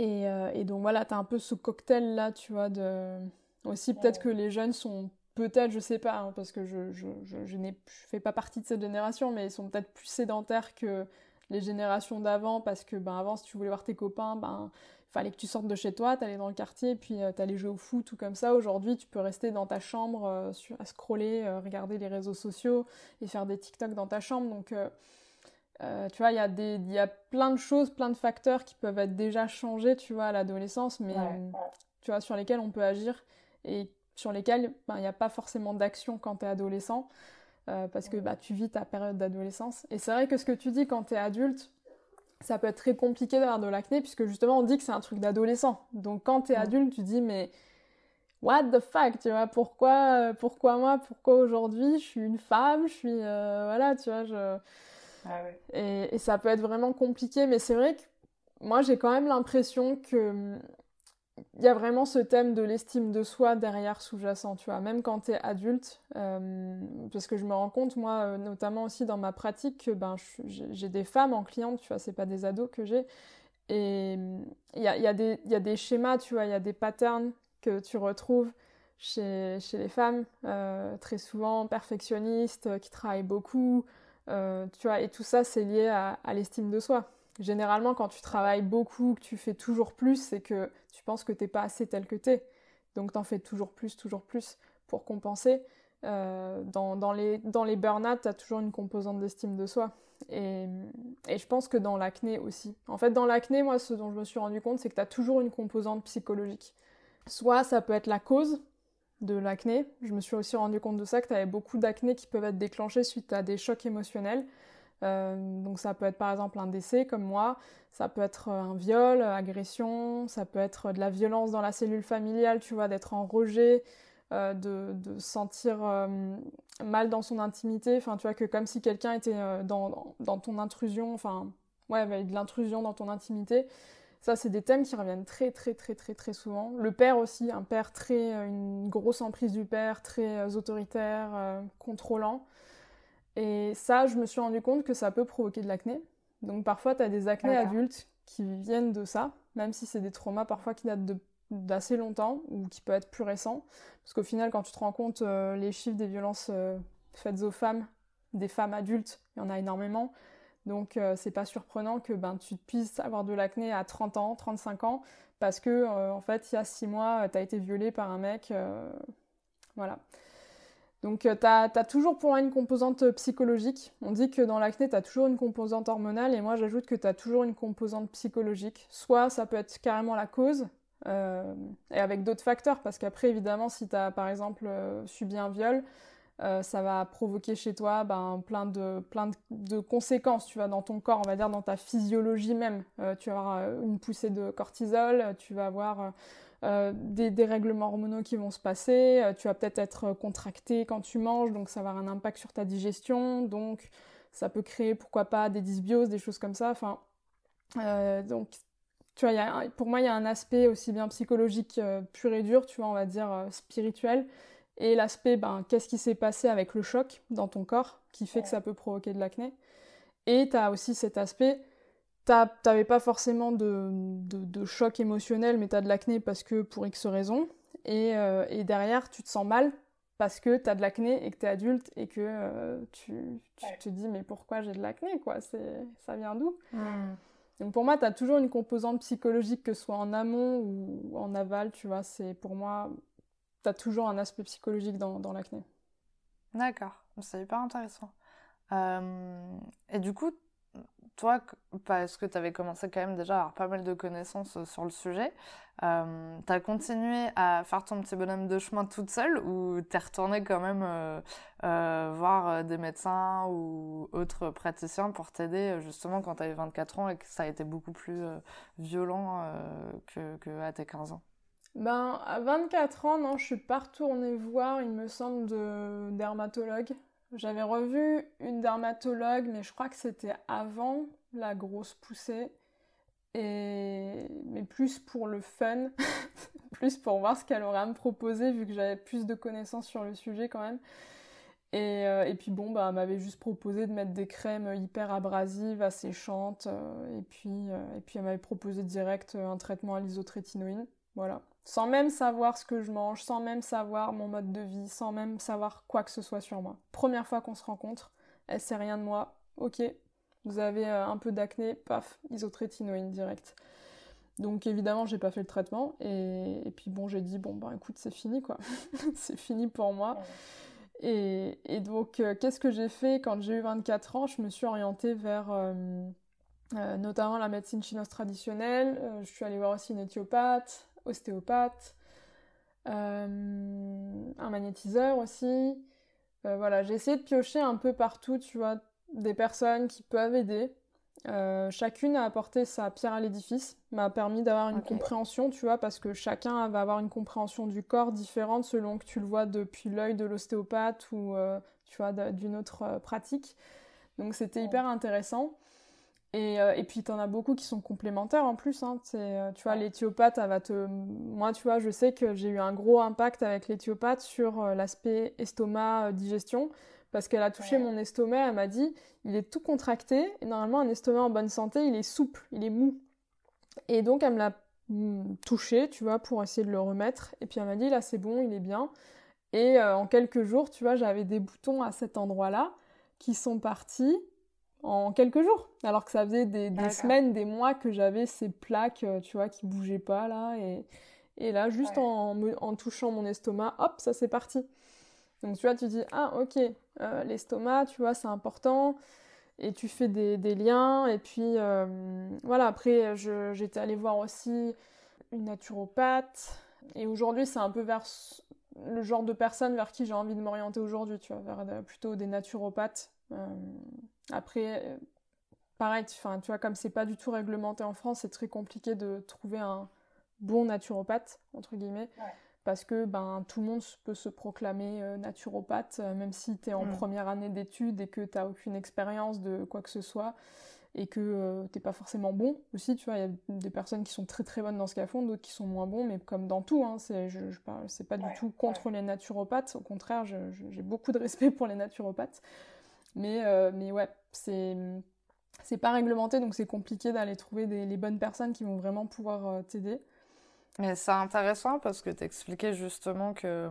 Euh, et, donc voilà, tu as un peu ce cocktail là, tu vois, de... Aussi peut-être que les jeunes sont peut-être, je sais pas, hein, parce que je, je, je, je ne fais pas partie de cette génération, mais ils sont peut-être plus sédentaires que les générations d'avant, parce que ben, avant, si tu voulais voir tes copains, ben, il fallait que tu sortes de chez toi, t'allais dans le quartier, puis euh, t'allais jouer au foot, tout comme ça. Aujourd'hui, tu peux rester dans ta chambre, euh, à scroller, regarder les réseaux sociaux et faire des TikTok dans ta chambre. Donc euh, tu vois, il y, a des, y a plein de choses, plein de facteurs qui peuvent être déjà changés, tu vois, à l'adolescence, mais tu vois, sur lesquels on peut agir et sur lesquels ben, il n'y a pas forcément d'action quand tu es adolescent, euh, parce que bah, tu vis ta période d'adolescence. Et c'est vrai que ce que tu dis quand tu es adulte, ça peut être très compliqué d'avoir de l'acné, puisque justement on dit que c'est un truc d'adolescent. Donc quand tu es adulte, tu dis, mais what the fuck, tu vois, pourquoi, pourquoi moi, pourquoi aujourd'hui, je suis une femme, je suis, euh, voilà, tu vois, je ah et, ça peut être vraiment compliqué, mais c'est vrai que moi j'ai quand même l'impression que il y a vraiment ce thème de l'estime de soi derrière sous-jacent, tu vois, même quand tu es adulte, euh, parce que je me rends compte, moi, euh, notamment aussi dans ma pratique, que ben, j'ai des femmes en cliente, tu vois, c'est pas des ados que j'ai, et il y a, y, y a, des schémas, tu vois, il y a des patterns que tu retrouves chez, chez les femmes, euh, très souvent perfectionnistes, qui travaillent beaucoup, euh, tu vois, et tout ça, c'est lié à, l'estime de soi. Généralement, quand tu travailles beaucoup, que tu fais toujours plus, c'est que tu penses que t'es pas assez tel que t'es. Donc, t'en fais toujours plus, toujours plus pour compenser. Euh, dans, les, dans les burn-out, t'as toujours une composante d'estime de soi. Et, et, je pense que dans l'acné aussi. En fait, dans l'acné, moi, ce dont je me suis rendu compte, c'est que t'as toujours une composante psychologique. Soit ça peut être la cause, de l'acné. Je me suis aussi rendu compte de ça, que tu avais beaucoup d'acné qui peuvent être déclenchés suite à des chocs émotionnels. Euh, donc ça peut être par exemple un décès comme moi, ça peut être un viol, agression, ça peut être de la violence dans la cellule familiale, tu vois, d'être en rejet, euh, de, sentir euh, mal dans son intimité, enfin tu vois que comme si quelqu'un était dans, dans, ton intrusion, enfin ouais, de l'intrusion dans ton intimité. Ça, c'est des thèmes qui reviennent très, très, très, très, très souvent. Le père aussi, un père très, euh, une grosse emprise du père, très euh, autoritaire, euh, contrôlant. Et ça, je me suis rendu compte que ça peut provoquer de l'acné. Donc parfois, tu as des acnés adultes qui viennent de ça, même si c'est des traumas parfois qui datent d'assez longtemps ou qui peuvent être plus récents. Parce qu'au final, quand tu te rends compte, les chiffres des violences faites aux femmes, des femmes adultes, il y en a énormément. Donc euh, c'est pas surprenant que ben, tu puisses avoir de l'acné à 30 ans, 35 ans, parce que euh, en fait il y a 6 mois tu as été violée par un mec. Euh, voilà. Donc tu as, toujours pour moi une composante psychologique. On dit que dans l'acné tu as toujours une composante hormonale et moi j'ajoute que tu as toujours une composante psychologique. Soit ça peut être carrément la cause, et avec d'autres facteurs, parce qu'après évidemment si tu as par exemple subi un viol, euh, ça va provoquer chez toi ben, plein, de, plein de, conséquences, tu vois, dans ton corps, on va dire dans ta physiologie même. Euh, tu vas avoir euh, une poussée de cortisol, tu vas avoir des dérèglements hormonaux qui vont se passer, tu vas peut-être être contracté quand tu manges, donc ça va avoir un impact sur ta digestion, donc ça peut créer, pourquoi pas, des dysbioses, des choses comme ça. Enfin, donc, tu vois, pour moi, il y a un aspect aussi bien psychologique pur et dur, tu vois, on va dire spirituel, et l'aspect, ben, qu'est-ce qui s'est passé avec le choc dans ton corps qui fait que ça peut provoquer de l'acné. Et tu as aussi cet aspect, t'avais pas forcément de, de, choc émotionnel, mais tu as de l'acné parce que pour X raisons. Et, euh, et, derrière, tu te sens mal parce que tu as de l'acné et que tu es adulte et que euh, tu, tu te dis mais pourquoi j'ai de l'acné quoi? Ça vient d'où? Hmm. Donc pour moi, tu as toujours une composante psychologique, que ce soit en amont ou en aval, tu vois. C'est pour moi, as toujours un aspect psychologique dans, dans l'acné. D'accord, c'est hyper intéressant. Euh, et du coup, toi, parce que tu avais commencé quand même déjà à avoir pas mal de connaissances euh, sur le sujet, euh, tu as continué à faire ton petit bonhomme de chemin toute seule ou t'es retourné quand même voir des médecins ou autres praticiens pour t'aider justement quand tu avais 24 ans et que ça a été beaucoup plus violent que, que, tes 15 ans? Ben, à 24 ans, non, je suis pas retournée voir, il me semble, de dermatologue. J'avais revu une dermatologue, mais je crois que c'était avant la grosse poussée. Et... Mais plus pour le fun, plus pour voir ce qu'elle aurait à me proposer, vu que j'avais plus de connaissances sur le sujet quand même. Et, euh, et puis bon, bah, elle m'avait juste proposé de mettre des crèmes hyper abrasives, asséchantes. Euh, et, puis, euh, et puis elle m'avait proposé direct un traitement à l'isotrétinoïne. Voilà sans même savoir ce que je mange, sans même savoir mon mode de vie, sans même savoir quoi que ce soit sur moi. Première fois qu'on se rencontre, elle sait rien de moi, ok, vous avez euh, un peu d'acné, paf, isotrétinoïne direct. Donc évidemment, j'ai pas fait le traitement et, puis bon, j'ai dit bon bah écoute, c'est fini quoi, c'est fini pour moi. Et, donc euh, qu'est-ce que j'ai fait quand j'ai eu 24 ans? Je me suis orientée vers euh, notamment la médecine chinoise traditionnelle. je suis allée voir aussi une éthiopathe, ostéopathe, euh, un magnétiseur aussi. Euh, voilà, j'ai essayé de piocher un peu partout, tu vois, des personnes qui peuvent aider. Euh, chacune a apporté sa pierre à l'édifice, m'a permis d'avoir une compréhension, tu vois, parce que chacun va avoir une compréhension du corps différente selon que tu le vois depuis l'œil de l'ostéopathe ou, tu vois, d'une autre pratique. Donc c'était hyper intéressant. Et, euh, et puis, tu en as beaucoup qui sont complémentaires en plus. Hein. Euh, tu vois, l'éthiopathe, elle va te. Moi, tu vois, je sais que j'ai eu un gros impact avec l'éthiopathe sur euh, l'aspect estomac-digestion. Parce qu'elle a touché mon estomac, elle m'a dit il est tout contracté. Et normalement, un estomac en bonne santé, il est souple, il est mou. Et donc, elle me l'a mm, touché, tu vois, pour essayer de le remettre. Et puis, elle m'a dit là, c'est bon, il est bien. Et en quelques jours, tu vois, j'avais des boutons à cet endroit-là qui sont partis en quelques jours. Alors que ça faisait des, semaines, des mois que j'avais ces plaques, euh, tu vois, qui bougeaient pas là. Et, et là, juste en, en, touchant mon estomac, hop, ça c'est parti. Donc tu vois, tu dis, ah ok, euh, l'estomac, tu vois, c'est important. Et tu fais des, des liens. Et puis, euh, voilà, après, j'étais allée voir aussi une naturopathe. Et aujourd'hui, c'est un peu vers le genre de personne vers qui j'ai envie de m'orienter aujourd'hui, tu vois, vers plutôt des naturopathes. Après, euh, pareil, tu, tu vois, comme c'est pas du tout réglementé en France, c'est très compliqué de trouver un bon naturopathe, entre guillemets. Parce que ben, tout le monde peut se proclamer euh, naturopathe, euh, même si tu es en mm. première année d'études et que tu n'as aucune expérience de quoi que ce soit et que tu t'es pas forcément bon aussi, tu vois, il y a des personnes qui sont très très bonnes dans ce qu'elles font, d'autres qui sont moins bons, mais comme dans tout, hein, c'est, je, c'est pas du tout contre les naturopathes, au contraire, j'ai beaucoup de respect pour les naturopathes, mais, euh, mais ouais, c'est c'est pas réglementé, donc c'est compliqué d'aller trouver les bonnes personnes qui vont vraiment pouvoir euh, t'aider. Mais c'est intéressant parce que tu expliquais justement que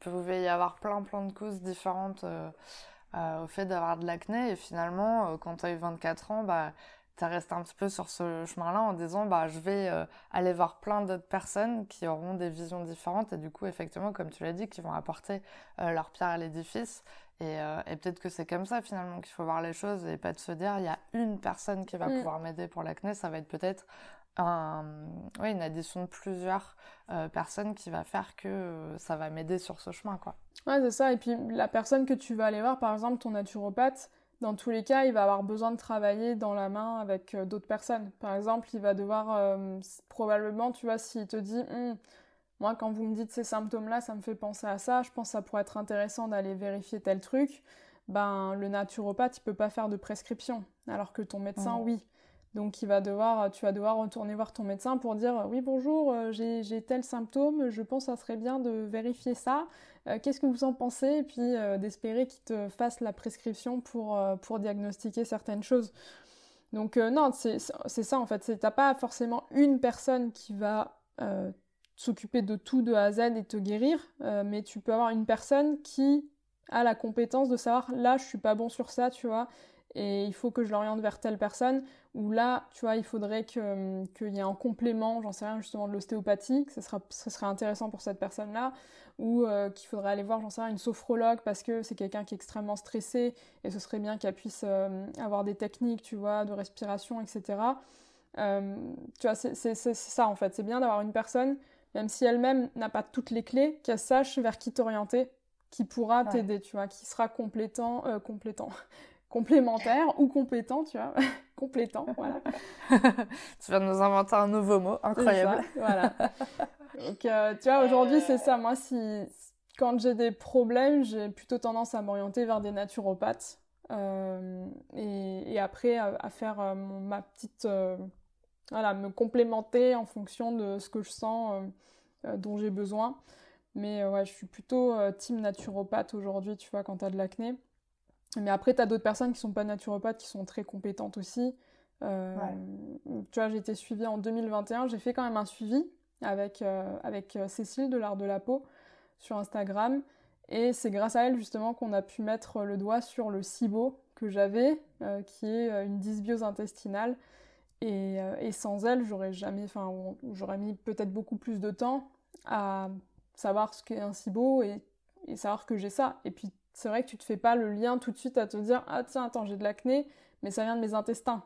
pouvait y avoir plein plein de causes différentes euh, au fait d'avoir de l'acné. Et finalement quand tu as eu 24 ans, bah tu resté un petit peu sur ce chemin-là en disant bah je vais aller voir plein d'autres personnes qui auront des visions différentes. Et du coup effectivement comme tu l'as dit qui vont apporter leur pierre à l'édifice euh, et, peut-être que c'est comme ça finalement qu'il faut voir les choses et pas de se dire il y a une personne qui va mm. pouvoir m'aider pour l'acné, ça va être peut-être un, une addition de plusieurs euh, personnes qui va faire que euh, ça va m'aider sur ce chemin. Quoi. Ouais, c'est ça. Et puis la personne que tu vas aller voir, par exemple ton naturopathe, dans tous les cas, il va avoir besoin de travailler dans la main avec d'autres personnes. Par exemple, il va devoir probablement, tu vois, s'il te dit... Hum, moi, quand vous me dites ces symptômes-là, ça me fait penser à ça. Je pense que ça pourrait être intéressant d'aller vérifier tel truc. ben le naturopathe il peut pas faire de prescription, alors que ton médecin oui. Donc il va devoir, tu vas devoir retourner voir ton médecin pour dire oui bonjour, euh, j'ai tel symptôme, je pense que ça serait bien de vérifier ça. Euh, qu'est-ce que vous en pensez? Et puis euh, d'espérer qu'il te fasse la prescription pour, pour diagnostiquer certaines choses. Donc non, c'est ça en fait. T'as pas forcément une personne qui va s'occuper de tout de A à Z et te guérir, mais tu peux avoir une personne qui a la compétence de savoir là je suis pas bon sur ça, tu vois, et il faut que je l'oriente vers telle personne, ou là, tu vois, il faudrait hum, qu'il y ait un complément, j'en sais rien, justement de l'ostéopathie, que ce, sera, serait intéressant pour cette personne-là, ou euh, qu'il faudrait aller voir, j'en sais rien, une sophrologue parce que c'est quelqu'un qui est extrêmement stressé, et ce serait bien qu'elle puisse euh, avoir des techniques, tu vois, de respiration, etc. Hum, tu vois, c'est ça en fait, c'est bien d'avoir une personne, même si elle-même n'a pas toutes les clés, qu'elle sache vers qui t'orienter, qui pourra t'aider, tu vois, qui sera complétant, euh, complétant, complémentaire ou compétent, tu vois, complétant, voilà. tu vas nous inventer un nouveau mot, incroyable. voilà. Donc, euh, tu vois, aujourd'hui, c'est ça. Moi, si quand j'ai des problèmes, j'ai plutôt tendance à m'orienter vers des naturopathes. Euh, et, après, à, faire euh, ma petite. Voilà, me complémenter en fonction de ce que je sens, dont j'ai besoin. Mais ouais, je suis plutôt team naturopathe aujourd'hui, tu vois, quand tu as de l'acné. Mais après, tu as d'autres personnes qui sont pas naturopathes, qui sont très compétentes aussi. Euh, tu vois, j'ai été suivie en 2021. J'ai fait quand même un suivi avec, euh, avec euh, Cécile de l'Art de la Peau sur Instagram. Et c'est grâce à elle justement qu'on a pu mettre le doigt sur le SIBO que j'avais, qui est une dysbiose intestinale. Et, et sans elle, j'aurais jamais, enfin, j'aurais mis peut-être beaucoup plus de temps à savoir ce qu'est un SIBO et, et savoir que j'ai ça. Et puis c'est vrai que tu te fais pas le lien tout de suite à te dire ah tiens attends j'ai de l'acné mais ça vient de mes intestins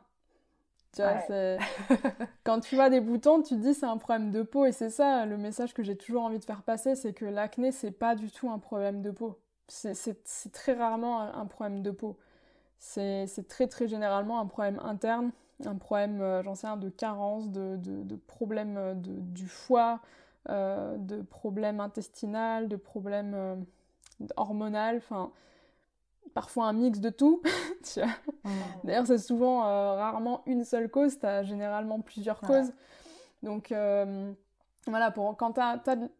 tu vois, quand tu vois des boutons tu te dis c'est un problème de peau et c'est ça le message que j'ai toujours envie de faire passer c'est que l'acné c'est pas du tout un problème de peau. C'est très rarement un problème de peau. C'est très très généralement un problème interne un problème euh, j'en sais rien de carence de, de, de problème euh, de, du foie euh, de problème intestinal de problème hormonal, enfin parfois un mix de tout. Mm. D'ailleurs, c'est souvent euh, rarement une seule cause, tu as généralement plusieurs causes. Donc euh, voilà, pour, quand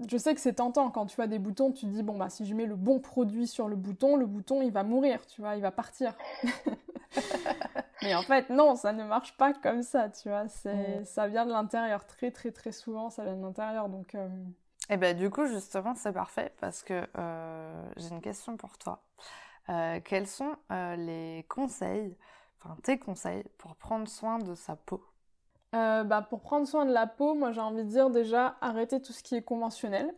je sais que c'est tentant quand tu vois des boutons, tu te dis bon bah si je mets le bon produit sur le bouton, le bouton il va mourir, tu vois, il va partir. Mais en fait non, ça ne marche pas comme ça, tu vois. C'est, ça vient de l'intérieur très très très souvent, ça vient de l'intérieur, donc. Euh, et eh bien du coup, justement, c'est parfait parce que euh, j'ai une question pour toi. Euh, quels sont les conseils, enfin tes conseils pour prendre soin de sa peau? Bah, Pour prendre soin de la peau, moi j'ai envie de dire déjà arrêter tout ce qui est conventionnel.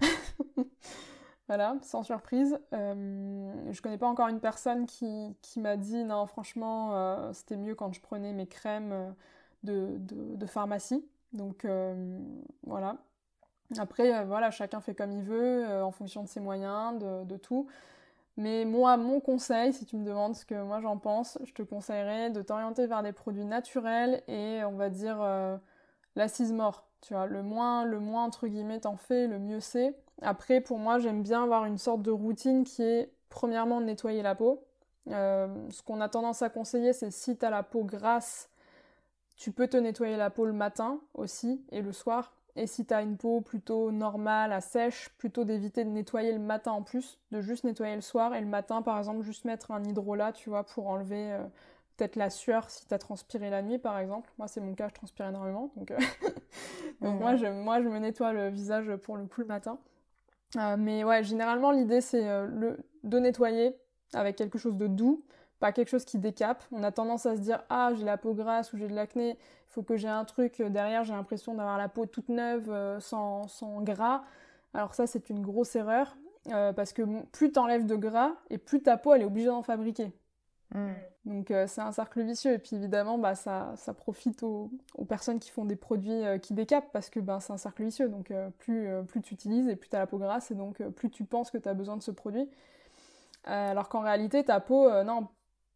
voilà, sans surprise. je connais pas encore une personne qui, m'a dit non, franchement, c'était mieux quand je prenais mes crèmes de, de, pharmacie. Donc voilà, après, euh, voilà, chacun fait comme il veut, euh, en fonction de ses moyens, de, tout. Mais moi, mon conseil, si tu me demandes ce que moi j'en pense, je te conseillerais de t'orienter vers des produits naturels et on va dire euh, l'assise mort. Tu vois, le moins, le moins entre guillemets t'en fais, le mieux c'est. Après, pour moi, j'aime bien avoir une sorte de routine qui est premièrement nettoyer la peau. ce qu'on a tendance à conseiller, c'est si tu as la peau grasse, tu peux te nettoyer la peau le matin aussi et le soir et si tu as une peau plutôt normale, à sèche, plutôt d'éviter de nettoyer le matin en plus, de juste nettoyer le soir et le matin par exemple juste mettre un hydrolat, tu vois, pour enlever euh, peut-être la sueur si tu as transpiré la nuit par exemple. Moi c'est mon cas, je transpire énormément, donc, euh, moi, je, moi je me nettoie le visage pour le coup le matin. Euh, mais ouais, généralement l'idée c'est de nettoyer avec quelque chose de doux, pas quelque chose qui décape. On a tendance à se dire ah j'ai la peau grasse ou j'ai de l'acné, il faut que j'ai un truc euh, derrière, j'ai l'impression d'avoir la peau toute neuve, euh, sans, sans, gras. Alors ça c'est une grosse erreur euh, parce que plus t'enlèves de gras et plus ta peau elle est obligée d'en fabriquer. Hmm. Donc c'est un cercle vicieux et puis évidemment bah, ça, ça profite aux, aux, personnes qui font des produits qui décapent parce que bah, c'est un cercle vicieux. Donc plus, plus tu utilises et plus tu as la peau grasse et donc plus tu penses que tu as besoin de ce produit. alors qu'en réalité ta peau, non,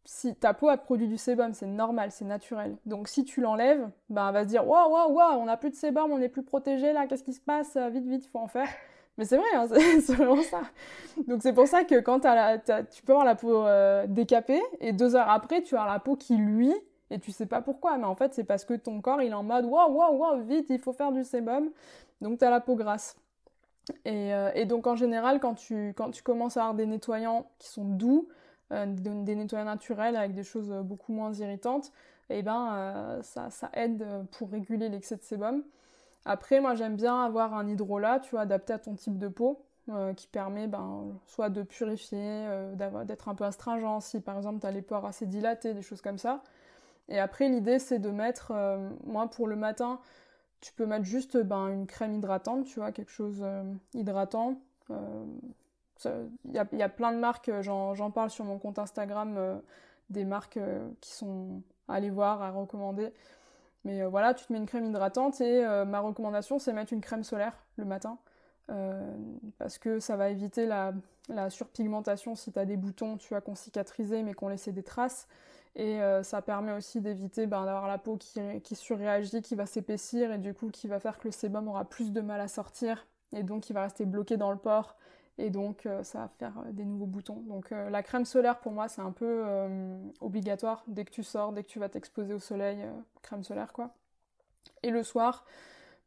si ta peau a produit du sébum, c'est normal, c'est naturel. Donc si tu l'enlèves, ben elle va se dire waouh waouh waouh, on n'a plus de sébum, on n'est plus protégé là, qu'est-ce qui se passe? Vite vite, il faut en faire. Mais c'est vrai, hein, c'est vraiment ça. Donc c'est pour ça que quand tu peux avoir la peau euh, décapée et deux heures après, tu as la peau qui luit et tu sais pas pourquoi. Mais en fait, c'est parce que ton corps, il est en mode waouh, waouh, waouh, vite, il faut faire du sébum. Donc tu as la peau grasse. Et, euh, et, donc en général, quand tu, quand tu commences à avoir des nettoyants qui sont doux, euh, des nettoyants naturels avec des choses beaucoup moins irritantes, et eh ben ça, ça aide pour réguler l'excès de sébum. Après, moi j'aime bien avoir un hydrolat, tu vois, adapté à ton type de peau, euh, qui permet ben, soit de purifier, euh, d'être un peu astringent, si par exemple tu as les pores assez dilatés, des choses comme ça. Et après, l'idée c'est de mettre, euh, moi pour le matin, tu peux mettre juste ben, une crème hydratante, tu vois, quelque chose hydratant. Il y, a plein de marques, j'en parle sur mon compte Instagram, des marques qui sont à aller voir, à recommander. Mais euh, voilà, tu te mets une crème hydratante et euh, ma recommandation c'est mettre une crème solaire le matin. Euh, parce que ça va éviter la, surpigmentation si tu as des boutons, tu as qu'on cicatrisé mais qu'on laissé des traces. Et ça permet aussi d'éviter ben, d'avoir la peau qui, surréagit, qui va s'épaissir et du coup qui va faire que le sébum aura plus de mal à sortir et donc il va rester bloqué dans le pore et donc euh, ça va faire euh, des nouveaux boutons. Donc euh, la crème solaire pour moi c'est un peu obligatoire dès que tu sors, dès que tu vas t'exposer au soleil, crème solaire quoi. Et le soir,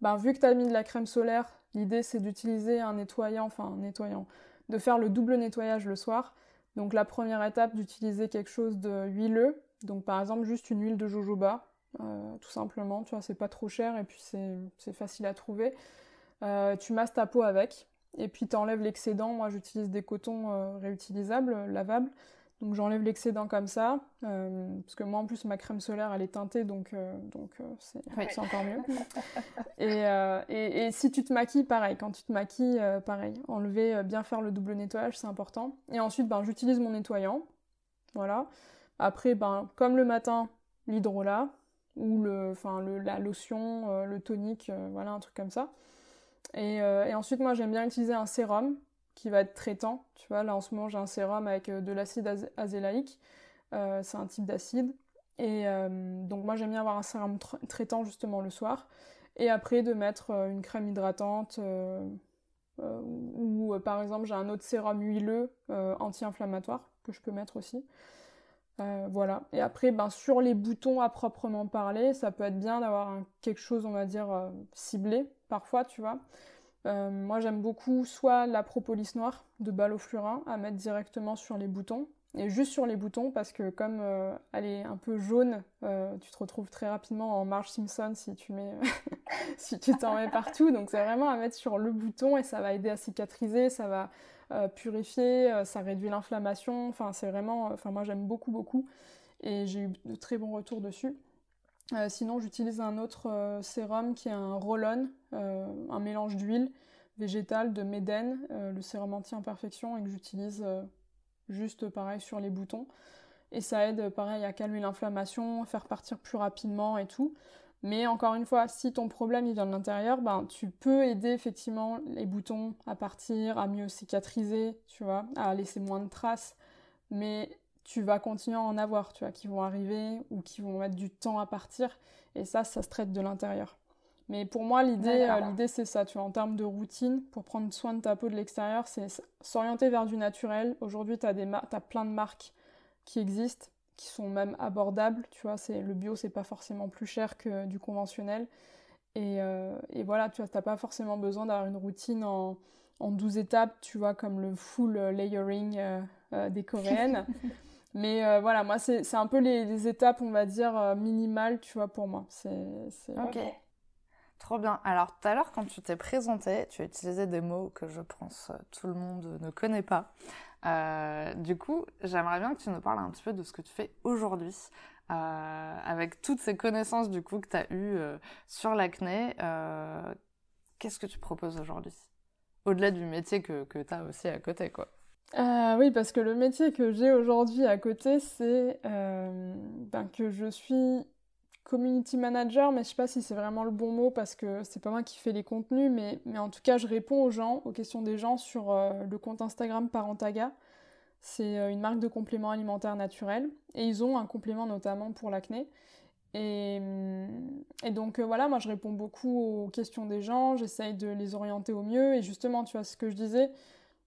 ben, vu que tu as mis de la crème solaire, l'idée c'est d'utiliser un nettoyant, enfin un nettoyant, de faire le double nettoyage le soir. Donc la première étape d'utiliser quelque chose de huileux, donc par exemple juste une huile de jojoba, tout simplement, tu vois c'est pas trop cher et puis c'est facile à trouver. tu masses ta peau avec, et puis tu enlèves l'excédent. Moi, j'utilise des cotons euh, réutilisables, euh, lavables. Donc j'enlève l'excédent comme ça, euh, parce que moi en plus ma crème solaire elle est teintée, donc donc c'est encore mieux. et, et, si tu te maquilles, pareil, quand tu te maquilles, pareil, enlever, bien faire le double nettoyage, c'est important. Et ensuite, ben j'utilise mon nettoyant, voilà. Après, ben comme le matin, l'hydrolat ou le, enfin le, la lotion, le tonique, voilà un truc comme ça. Euh, et, ensuite, moi, j'aime bien utiliser un sérum qui va être traitant. Tu vois, là, en ce moment, j'ai un sérum avec euh, de l'acide azélaïque. Euh, c'est un type d'acide. Et donc, moi, j'aime bien avoir un sérum traitant justement le soir. Et après, de mettre une crème hydratante. ou par exemple, j'ai un autre sérum huileux anti-inflammatoire que je peux mettre aussi. Voilà. Et après, ben, sur les boutons à proprement parler, ça peut être bien d'avoir quelque chose, on va dire, ciblé parfois, tu vois. Euh, moi, j'aime beaucoup soit la propolis noire de Balloflurin à mettre directement sur les boutons. Et juste sur les boutons, parce que comme euh, elle est un peu jaune, euh, tu te retrouves très rapidement en Marge Simpson si tu mets, si tu t'en mets partout. Donc c'est vraiment à mettre sur le bouton et ça va aider à cicatriser, ça va purifier, ça réduit l'inflammation. Enfin, c'est vraiment, enfin moi j'aime beaucoup beaucoup et j'ai eu de très bons retours dessus. Euh, sinon, j'utilise un autre euh, sérum qui est un roll-on, euh, un mélange d'huile végétale de Méden, le sérum anti-imperfection, et que j'utilise juste pareil sur les boutons. Et ça aide pareil à calmer l'inflammation, faire partir plus rapidement et tout. Mais encore une fois, si ton problème il vient de l'intérieur, ben, tu peux aider effectivement les boutons à partir, à mieux cicatriser, tu vois, à laisser moins de traces. Mais tu vas continuer à en avoir, tu vois, qui vont arriver ou qui vont mettre du temps à partir. Et ça, ça se traite de l'intérieur. Mais pour moi, l'idée, euh, l'idée c'est ça, tu vois, en termes de routine, pour prendre soin de ta peau de l'extérieur, c'est s'orienter vers du naturel. Aujourd'hui, tu as, as, plein de marques qui existent, qui sont même abordables, tu vois, le bio, c'est pas forcément plus cher que du conventionnel. Et, euh, et voilà, tu vois, t'as pas forcément besoin d'avoir une routine en, en 12 étapes, tu vois, comme le full layering euh, des coréennes. Mais euh, voilà, moi, c'est un peu les, étapes, on va dire, euh, minimales, tu vois, pour moi. C'est. Ok. Trop bien. Alors, tout à l'heure, quand tu t'es présenté, tu as utilisé des mots que je pense euh, tout le monde ne connaît pas. Du coup, j'aimerais bien que tu nous parles un petit peu de ce que tu fais aujourd'hui. avec toutes ces connaissances du coup que tu as eues sur l'acné, qu'est-ce que tu proposes aujourd'hui? Au-delà du métier que, que tu as aussi à côté, quoi. Euh, oui, parce que le métier que j'ai aujourd'hui à côté, c'est euh, ben, que je suis community manager, mais je sais pas si c'est vraiment le bon mot parce que c'est pas moi qui fais les contenus, mais, en tout cas, je réponds aux gens, aux questions des gens sur euh, le compte Instagram Parentaga. C'est une marque de compléments alimentaires naturels et ils ont un complément notamment pour l'acné. Et, et donc voilà, moi je réponds beaucoup aux questions des gens, j'essaye de les orienter au mieux. Et justement, tu vois, ce que je disais,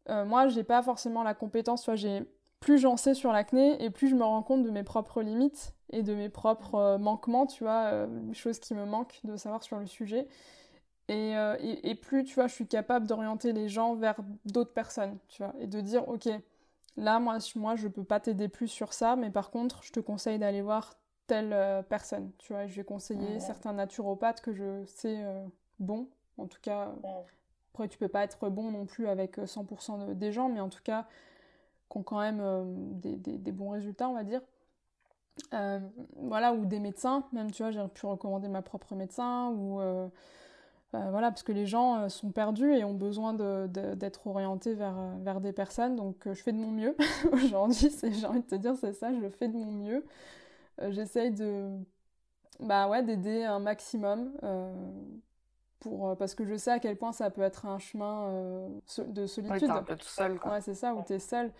moi j'ai pas forcément la compétence, tu vois, j'ai plus j'en sais sur l'acné et plus je me rends compte de mes propres limites et de mes propres euh, manquements, tu vois, euh, choses qui me manquent de savoir sur le sujet. Euh, et, et, plus, tu vois, je suis capable d'orienter les gens vers d'autres personnes, tu vois, et de dire, ok, là, moi, moi je peux pas t'aider plus sur ça, mais par contre, je te conseille d'aller voir telle personne, tu vois, je vais conseiller certains naturopathes que je sais bons, en tout cas, après, tu peux pas être bon non plus avec 100% des gens, mais en tout cas, qui ont quand même euh, des, des, bons résultats, on va dire. Euh, voilà, ou des médecins, même, tu vois, j'ai pu recommander ma propre médecin, ou euh, voilà, parce que les gens sont perdus et ont besoin d'être orientés vers, vers des personnes, donc je fais de mon mieux. Aujourd'hui, j'ai envie de te dire, c'est ça, je fais de mon mieux. J'essaye de, bah ouais, d'aider un maximum. Pour, parce que je sais à quel point ça peut être un chemin de solitude. Ouais, un peu tout seul, quoi. Ouais, c'est ça, où tu es seul.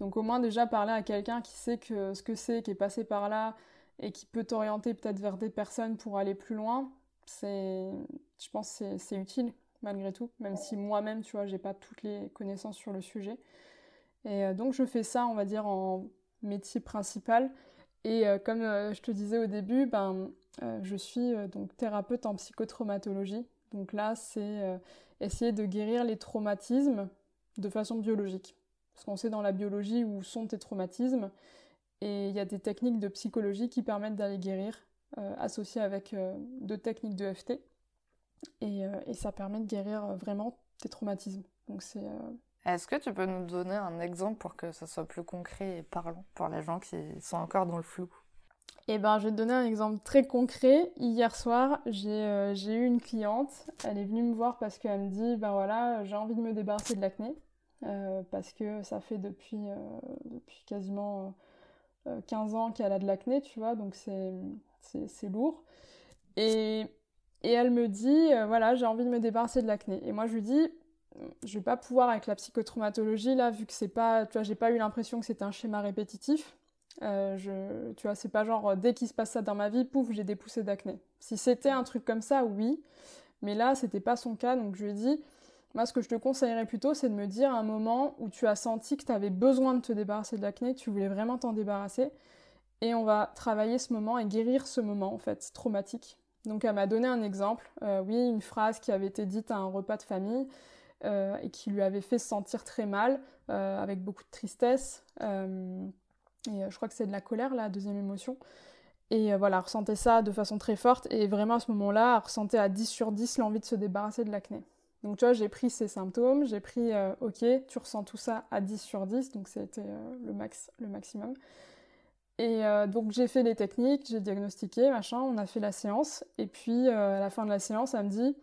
Donc au moins déjà parler à quelqu'un qui sait ce que c'est, qui est passé par là et qui peut t'orienter peut-être vers des personnes pour aller plus loin, c'est, je pense que c'est utile malgré tout, même si moi-même, tu vois, j'ai pas toutes les connaissances sur le sujet. Et euh, donc je fais ça, on va dire, en métier principal. Et euh, comme euh, je te disais au début, ben, je suis donc thérapeute en psychotraumatologie. Donc là, c'est essayer de guérir les traumatismes de façon biologique. Parce qu'on sait dans la biologie où sont tes traumatismes. Et il y a des techniques de psychologie qui permettent d'aller guérir, euh, associées avec euh, deux techniques de FT. Et, euh, et, ça permet de guérir vraiment tes traumatismes. Donc c'est. Est-ce que tu peux nous donner un exemple pour que ça soit plus concret et parlant pour les gens qui sont encore dans le flou? Eh ben, je vais te donner un exemple très concret. Hier soir, j'ai eu une cliente. Elle est venue me voir parce qu'elle me dit, ben voilà, j'ai envie de me débarrasser de l'acné. Euh, parce que ça fait depuis, euh, depuis quasiment 15 euh, ans qu'elle a de l'acné, tu vois, donc c'est lourd. Et, et, elle me dit, voilà, j'ai envie de me débarrasser de l'acné. Et moi, je lui dis, je vais pas pouvoir avec la psychotraumatologie, là, vu que c'est pas, tu vois, j'ai pas eu l'impression que c'était un schéma répétitif. tu vois, c'est pas genre, dès qu'il se passe ça dans ma vie, pouf, j'ai des poussées d'acné. Si c'était un truc comme ça, oui. Mais là, c'était pas son cas, donc je lui ai dit, moi, ce que je te conseillerais plutôt, c'est de me dire un moment où tu as senti que tu avais besoin de te débarrasser de l'acné, tu voulais vraiment t'en débarrasser, et on va travailler ce moment et guérir ce moment, en fait, traumatique. Donc, elle m'a donné un exemple, euh, oui, une phrase qui avait été dite à un repas de famille euh, et qui lui avait fait se sentir très mal, euh, avec beaucoup de tristesse, et je crois que c'est de la colère, la deuxième émotion. Et voilà, ressentait ça de façon très forte, et vraiment à ce moment-là, ressentait à 10 sur 10 l'envie de se débarrasser de l'acné. Donc tu vois, j'ai pris ces symptômes, j'ai pris, euh, ok, tu ressens tout ça à 10 sur 10, donc c'était euh, le, max, le maximum. Et euh, donc j'ai fait les techniques, j'ai diagnostiqué, machin, on a fait la séance, et puis à la fin de la séance, elle me dit,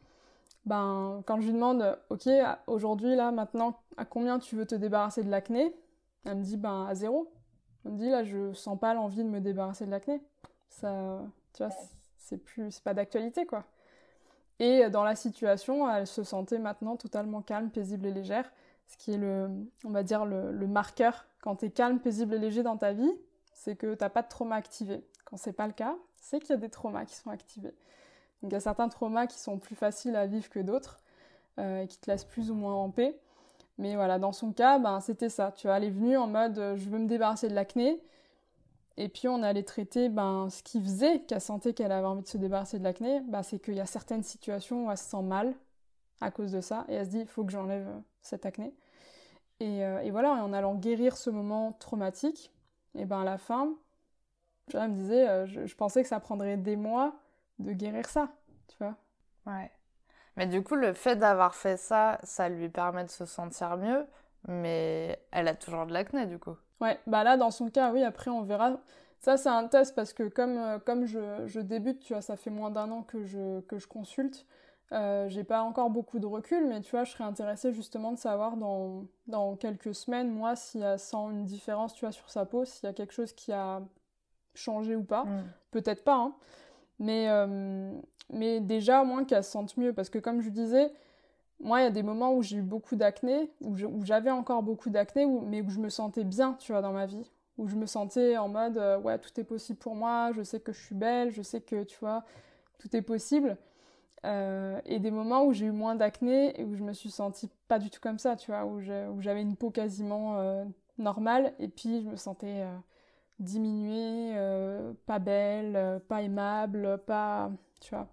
ben, quand je lui demande, ok, aujourd'hui, là, maintenant, à combien tu veux te débarrasser de l'acné? Elle me dit, ben, à zéro. Elle me dit, là, je sens pas l'envie de me débarrasser de l'acné. Ça, tu vois, c'est pas d'actualité, quoi. Et dans la situation, elle se sentait maintenant totalement calme, paisible et légère, ce qui est le, on va dire, le, marqueur. Quand tu es calme, paisible et léger dans ta vie, c'est que tu n'as pas de trauma activé. Quand c'est pas le cas, c'est qu'il y a des traumas qui sont activés. Donc il y a certains traumas qui sont plus faciles à vivre que d'autres, euh, et qui te laissent plus ou moins en paix. Mais voilà, dans son cas, ben, c'était ça. Tu vois, elle est venue en mode euh, je veux me débarrasser de l'acné, et puis on allait traiter ben, ce qui faisait qu'elle sentait qu'elle avait envie de se débarrasser de l'acné, ben, c'est qu'il y a certaines situations où elle se sent mal à cause de ça, et elle se dit il faut que j'enlève euh, cette acné. Et, euh, et, voilà, en allant guérir ce moment traumatique, et ben à la fin, elle me disait, euh, je, je, pensais que ça prendrait des mois de guérir ça, tu vois. Ouais. Mais du coup, le fait d'avoir fait ça, ça lui permet de se sentir mieux, mais elle a toujours de l'acné du coup. Ouais, bah là, dans son cas, oui, après, on verra. Ça, c'est un test parce que comme, euh, comme je, je, débute, tu vois, ça fait moins d'un an que je, que je consulte. Euh, j'ai pas encore beaucoup de recul, mais tu vois, je serais intéressée justement de savoir dans, dans quelques semaines, moi, s'il y a sent une différence, tu vois, sur sa peau, s'il y a quelque chose qui a changé ou pas. Mm. Peut-être pas, hein. Mais, euh, mais déjà, au moins qu'elle se sente mieux. Parce que comme je disais, moi, il y a des moments où j'ai eu beaucoup d'acné, où j'avais encore beaucoup d'acné, mais où je me sentais bien, tu vois, dans ma vie. où je me sentais en mode euh, ouais, tout est possible pour moi, je sais que je suis belle, je sais que tu vois, tout est possible. Euh, et des moments où j'ai eu moins d'acné et où je me suis sentie pas du tout comme ça, tu vois, où j'avais une peau quasiment euh, normale et puis je me sentais diminuée, pas belle, pas aimable, pas, tu vois.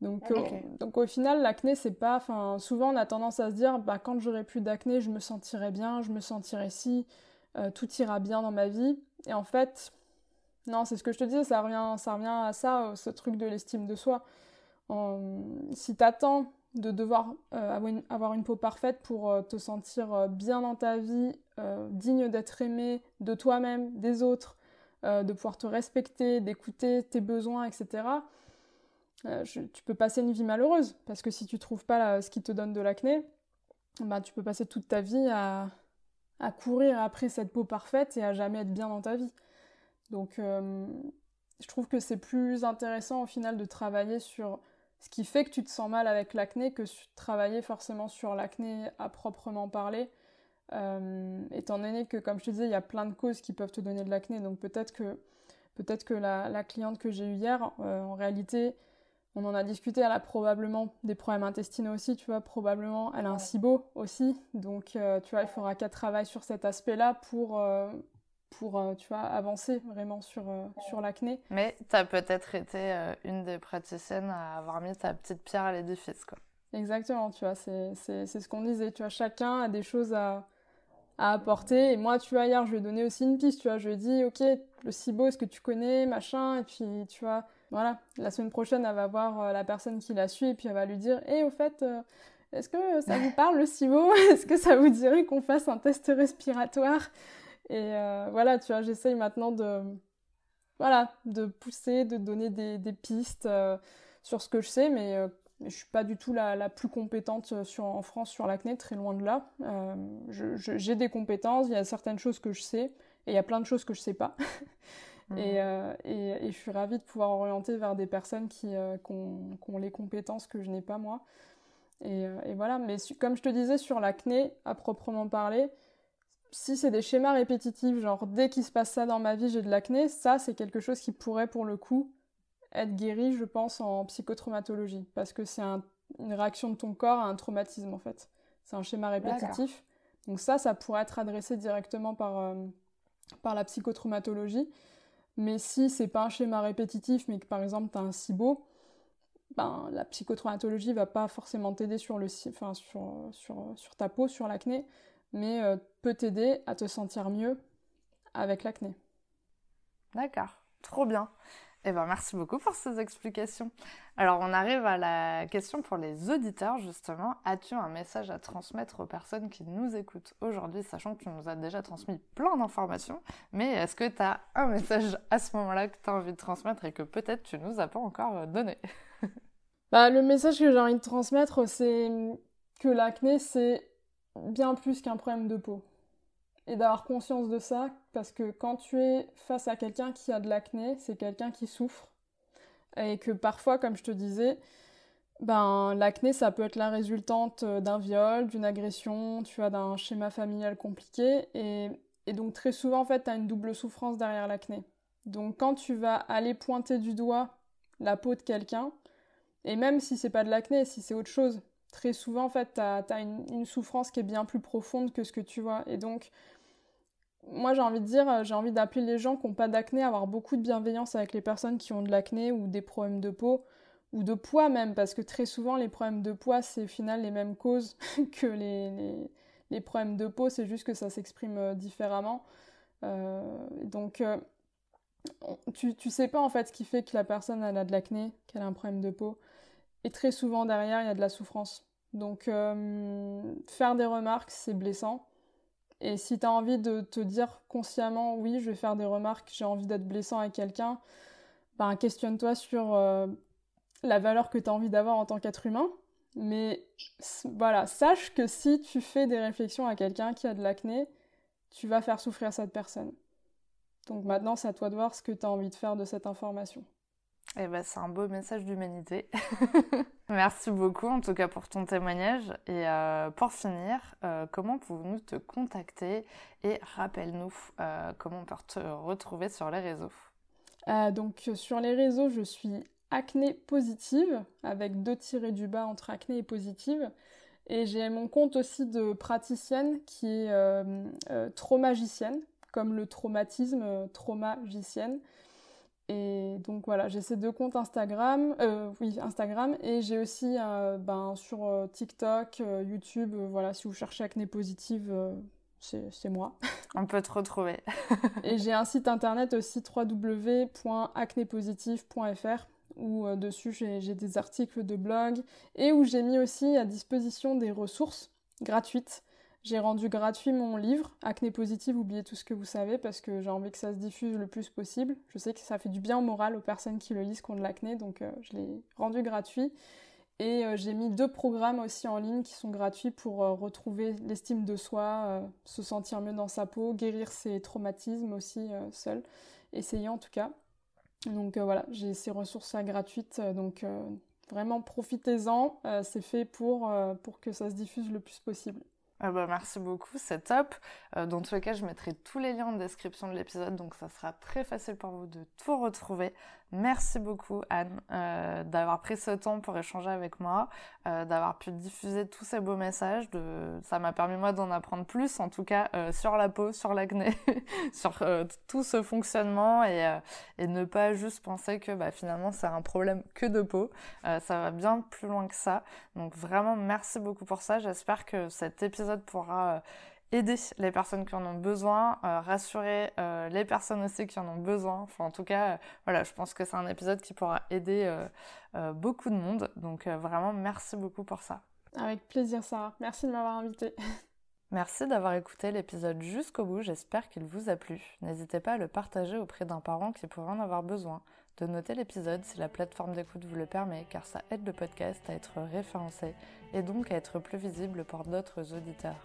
Donc, donc au final, l'acné, c'est pas. Enfin, souvent, on a tendance à se dire, bah, quand j'aurai plus d'acné, je me sentirai bien, je me sentirai si, euh, tout ira bien dans ma vie. Et en fait, non, c'est ce que je te disais, ça revient, ça revient à ça, ce truc de l'estime de soi. si t'attends de devoir euh, avoir, une, peau parfaite pour euh, te sentir bien dans ta vie, digne d'être aimé de toi-même, des autres, de pouvoir te respecter, d'écouter tes besoins, etc. tu peux passer une vie malheureuse parce que si tu trouves pas ce qui te donne de l'acné, bah, tu peux passer toute ta vie à, à courir après cette peau parfaite et à jamais être bien dans ta vie. Donc euh, je trouve que c'est plus intéressant au final de travailler sur ce qui fait que tu te sens mal avec l'acné que de travailler forcément sur l'acné à proprement parler. Euh, étant donné que, comme je te disais, il y a plein de causes qui peuvent te donner de l'acné. Donc peut-être que, peut-être que la, cliente que j'ai eue hier, euh, en réalité, on en a discuté, elle a probablement des problèmes intestinaux aussi, tu vois, probablement elle a un SIBO aussi, donc euh, tu vois, il faudra qu'elle travaille sur cet aspect-là pour, euh, pour euh, tu vois, avancer vraiment sur, sur l'acné. Mais tu as peut-être été une des praticiennes à avoir mis ta petite pierre à l'édifice, quoi. Exactement, tu vois, c'est ce qu'on disait, tu vois, chacun a des choses à, à apporter, et moi, tu vois, hier, je lui ai donné aussi une piste, tu vois, je lui ai dit, ok, le SIBO, est-ce que tu connais, machin, et puis, tu vois voilà, la semaine prochaine, elle va voir euh, la personne qui la suit et puis elle va lui dire Eh, au fait, euh, est-ce que ça vous parle le SIBO Est-ce que ça vous dirait qu'on fasse un test respiratoire? Et euh, voilà, tu vois, j'essaye maintenant de, voilà, de pousser, de donner des, pistes sur ce que je sais, mais, je suis pas du tout la, plus compétente en France sur l'acné, très loin de là. j'ai des compétences, il y a certaines choses que je sais, et il y a plein de choses que je sais pas. Mhm. Euh, et, et, je suis ravie de pouvoir orienter vers des personnes qui, euh, ont, les compétences que je n'ai pas moi. Et, euh, et, voilà, mais comme je te disais sur l'acné, à proprement parler, si c'est des schémas répétitifs, genre dès qu'il se passe ça dans ma vie, j'ai de l'acné, ça c'est quelque chose qui pourrait pour le coup être guéri, je pense, en psychotraumatologie. Parce que c'est une réaction de ton corps à un traumatisme en fait. C'est un schéma répétitif. Donc ça, ça pourrait être adressé directement par, par la psychotraumatologie. Mais si c'est pas un schéma répétitif, mais que par exemple tu as un SIBO, ben, la psychotraumatologie va pas forcément t'aider sur, le, enfin, sur, ta peau, sur l'acné, mais euh, peut t'aider à te sentir mieux avec l'acné. D'accord, trop bien. Eh ben, merci beaucoup pour ces explications. Alors, on arrive à la question pour les auditeurs, justement. As-tu un message à transmettre aux personnes qui nous écoutent aujourd'hui, sachant que tu nous as déjà transmis plein d'informations, mais est-ce que tu as un message à ce moment-là que tu as envie de transmettre et que peut-être tu nous as pas encore euh, donné? Bah, Le message que j'ai envie de transmettre, c'est que l'acné, c'est bien plus qu'un problème de peau et d'avoir conscience de ça parce que quand tu es face à quelqu'un qui a de l'acné, c'est quelqu'un qui souffre. Et que parfois, comme je te disais, ben l'acné ça peut être la résultante d'un viol, d'une agression, tu vois, d'un schéma familial compliqué. Et, et donc très souvent en fait tu as une double souffrance derrière l'acné. Donc quand tu vas aller pointer du doigt la peau de quelqu'un et même si c'est pas de l'acné, si c'est autre chose, très souvent en fait tu as, une, une, souffrance qui est bien plus profonde que ce que tu vois. Et donc moi j'ai envie de dire, euh, j'ai envie d'appeler les gens qui n'ont pas d'acné à avoir beaucoup de bienveillance avec les personnes qui ont de l'acné ou des problèmes de peau ou de poids même, parce que très souvent les problèmes de poids c'est au final les mêmes causes que les, les, problèmes de peau, c'est juste que ça s'exprime euh, différemment. Euh, donc tu, tu sais pas en fait ce qui fait que la personne elle a de l'acné, qu'elle a un problème de peau. Et très souvent derrière il y a de la souffrance. Donc faire des remarques c'est blessant et si tu as envie de te dire consciemment, oui, je vais faire des remarques, j'ai envie d'être blessant à quelqu'un, ben, questionne-toi sur euh, la valeur que tu as envie d'avoir en tant qu'être humain. Mais voilà, sache que si tu fais des réflexions à quelqu'un qui a de l'acné, tu vas faire souffrir cette personne. Donc maintenant, c'est à toi de voir ce que tu as envie de faire de cette information. Eh ben, c'est un beau message d'humanité. Merci beaucoup en tout cas pour ton témoignage. Et euh, pour finir, euh, comment pouvons-nous te contacter? Et rappelle-nous euh, comment on peut te retrouver sur les réseaux? donc sur les réseaux, je suis acné positive avec deux tirés du bas entre acné et positive. Et j'ai mon compte aussi de praticienne qui est traumagicienne, comme le traumatisme, traumagicienne. Et donc voilà, j'ai ces deux comptes Instagram, euh, oui Instagram, et j'ai aussi euh, ben, sur euh, TikTok, YouTube, voilà, si vous cherchez acné positive, c'est moi. On peut te retrouver. et j'ai un site internet aussi www.acnépositive.fr où dessus j'ai des articles de blog et où j'ai mis aussi à disposition des ressources gratuites j'ai rendu gratuit mon livre, Acné positive, oubliez tout ce que vous savez, parce que j'ai envie que ça se diffuse le plus possible. Je sais que ça fait du bien au moral aux personnes qui le lisent contre l'acné, donc euh, je l'ai rendu gratuit. Et euh, j'ai mis deux programmes aussi en ligne qui sont gratuits pour euh, retrouver l'estime de soi, se sentir mieux dans sa peau, guérir ses traumatismes aussi seul, essayer en tout cas. Donc voilà, j'ai ces ressources-là gratuites, donc vraiment profitez-en, c'est fait pour, pour que ça se diffuse le plus possible. Ah bah merci beaucoup, c'est top. Euh, dans tous les cas, je mettrai tous les liens en description de l'épisode, donc ça sera très facile pour vous de tout retrouver. Merci beaucoup Anne euh, d'avoir pris ce temps pour échanger avec moi, euh, d'avoir pu diffuser tous ces beaux messages. Ça m'a permis moi d'en apprendre plus, en tout cas euh, sur la peau, sur l'acné, sur tout ce fonctionnement et, et, ne pas juste penser que bah, finalement c'est un problème que de peau. ça va bien plus loin que ça. Donc vraiment merci beaucoup pour ça. J'espère que cet épisode pourra aider les personnes qui en ont besoin, euh, rassurer euh, les personnes aussi qui en ont besoin. Enfin, en tout cas, euh, voilà, je pense que c'est un épisode qui pourra aider beaucoup de monde. Donc, vraiment, merci beaucoup pour ça. Avec plaisir, Sarah. Merci de m'avoir invité. Merci d'avoir écouté l'épisode jusqu'au bout. J'espère qu'il vous a plu. N'hésitez pas à le partager auprès d'un parent qui pourrait en avoir besoin. De noter l'épisode si la plateforme d'écoute vous le permet, car ça aide le podcast à être référencé et donc à être plus visible pour d'autres auditeurs.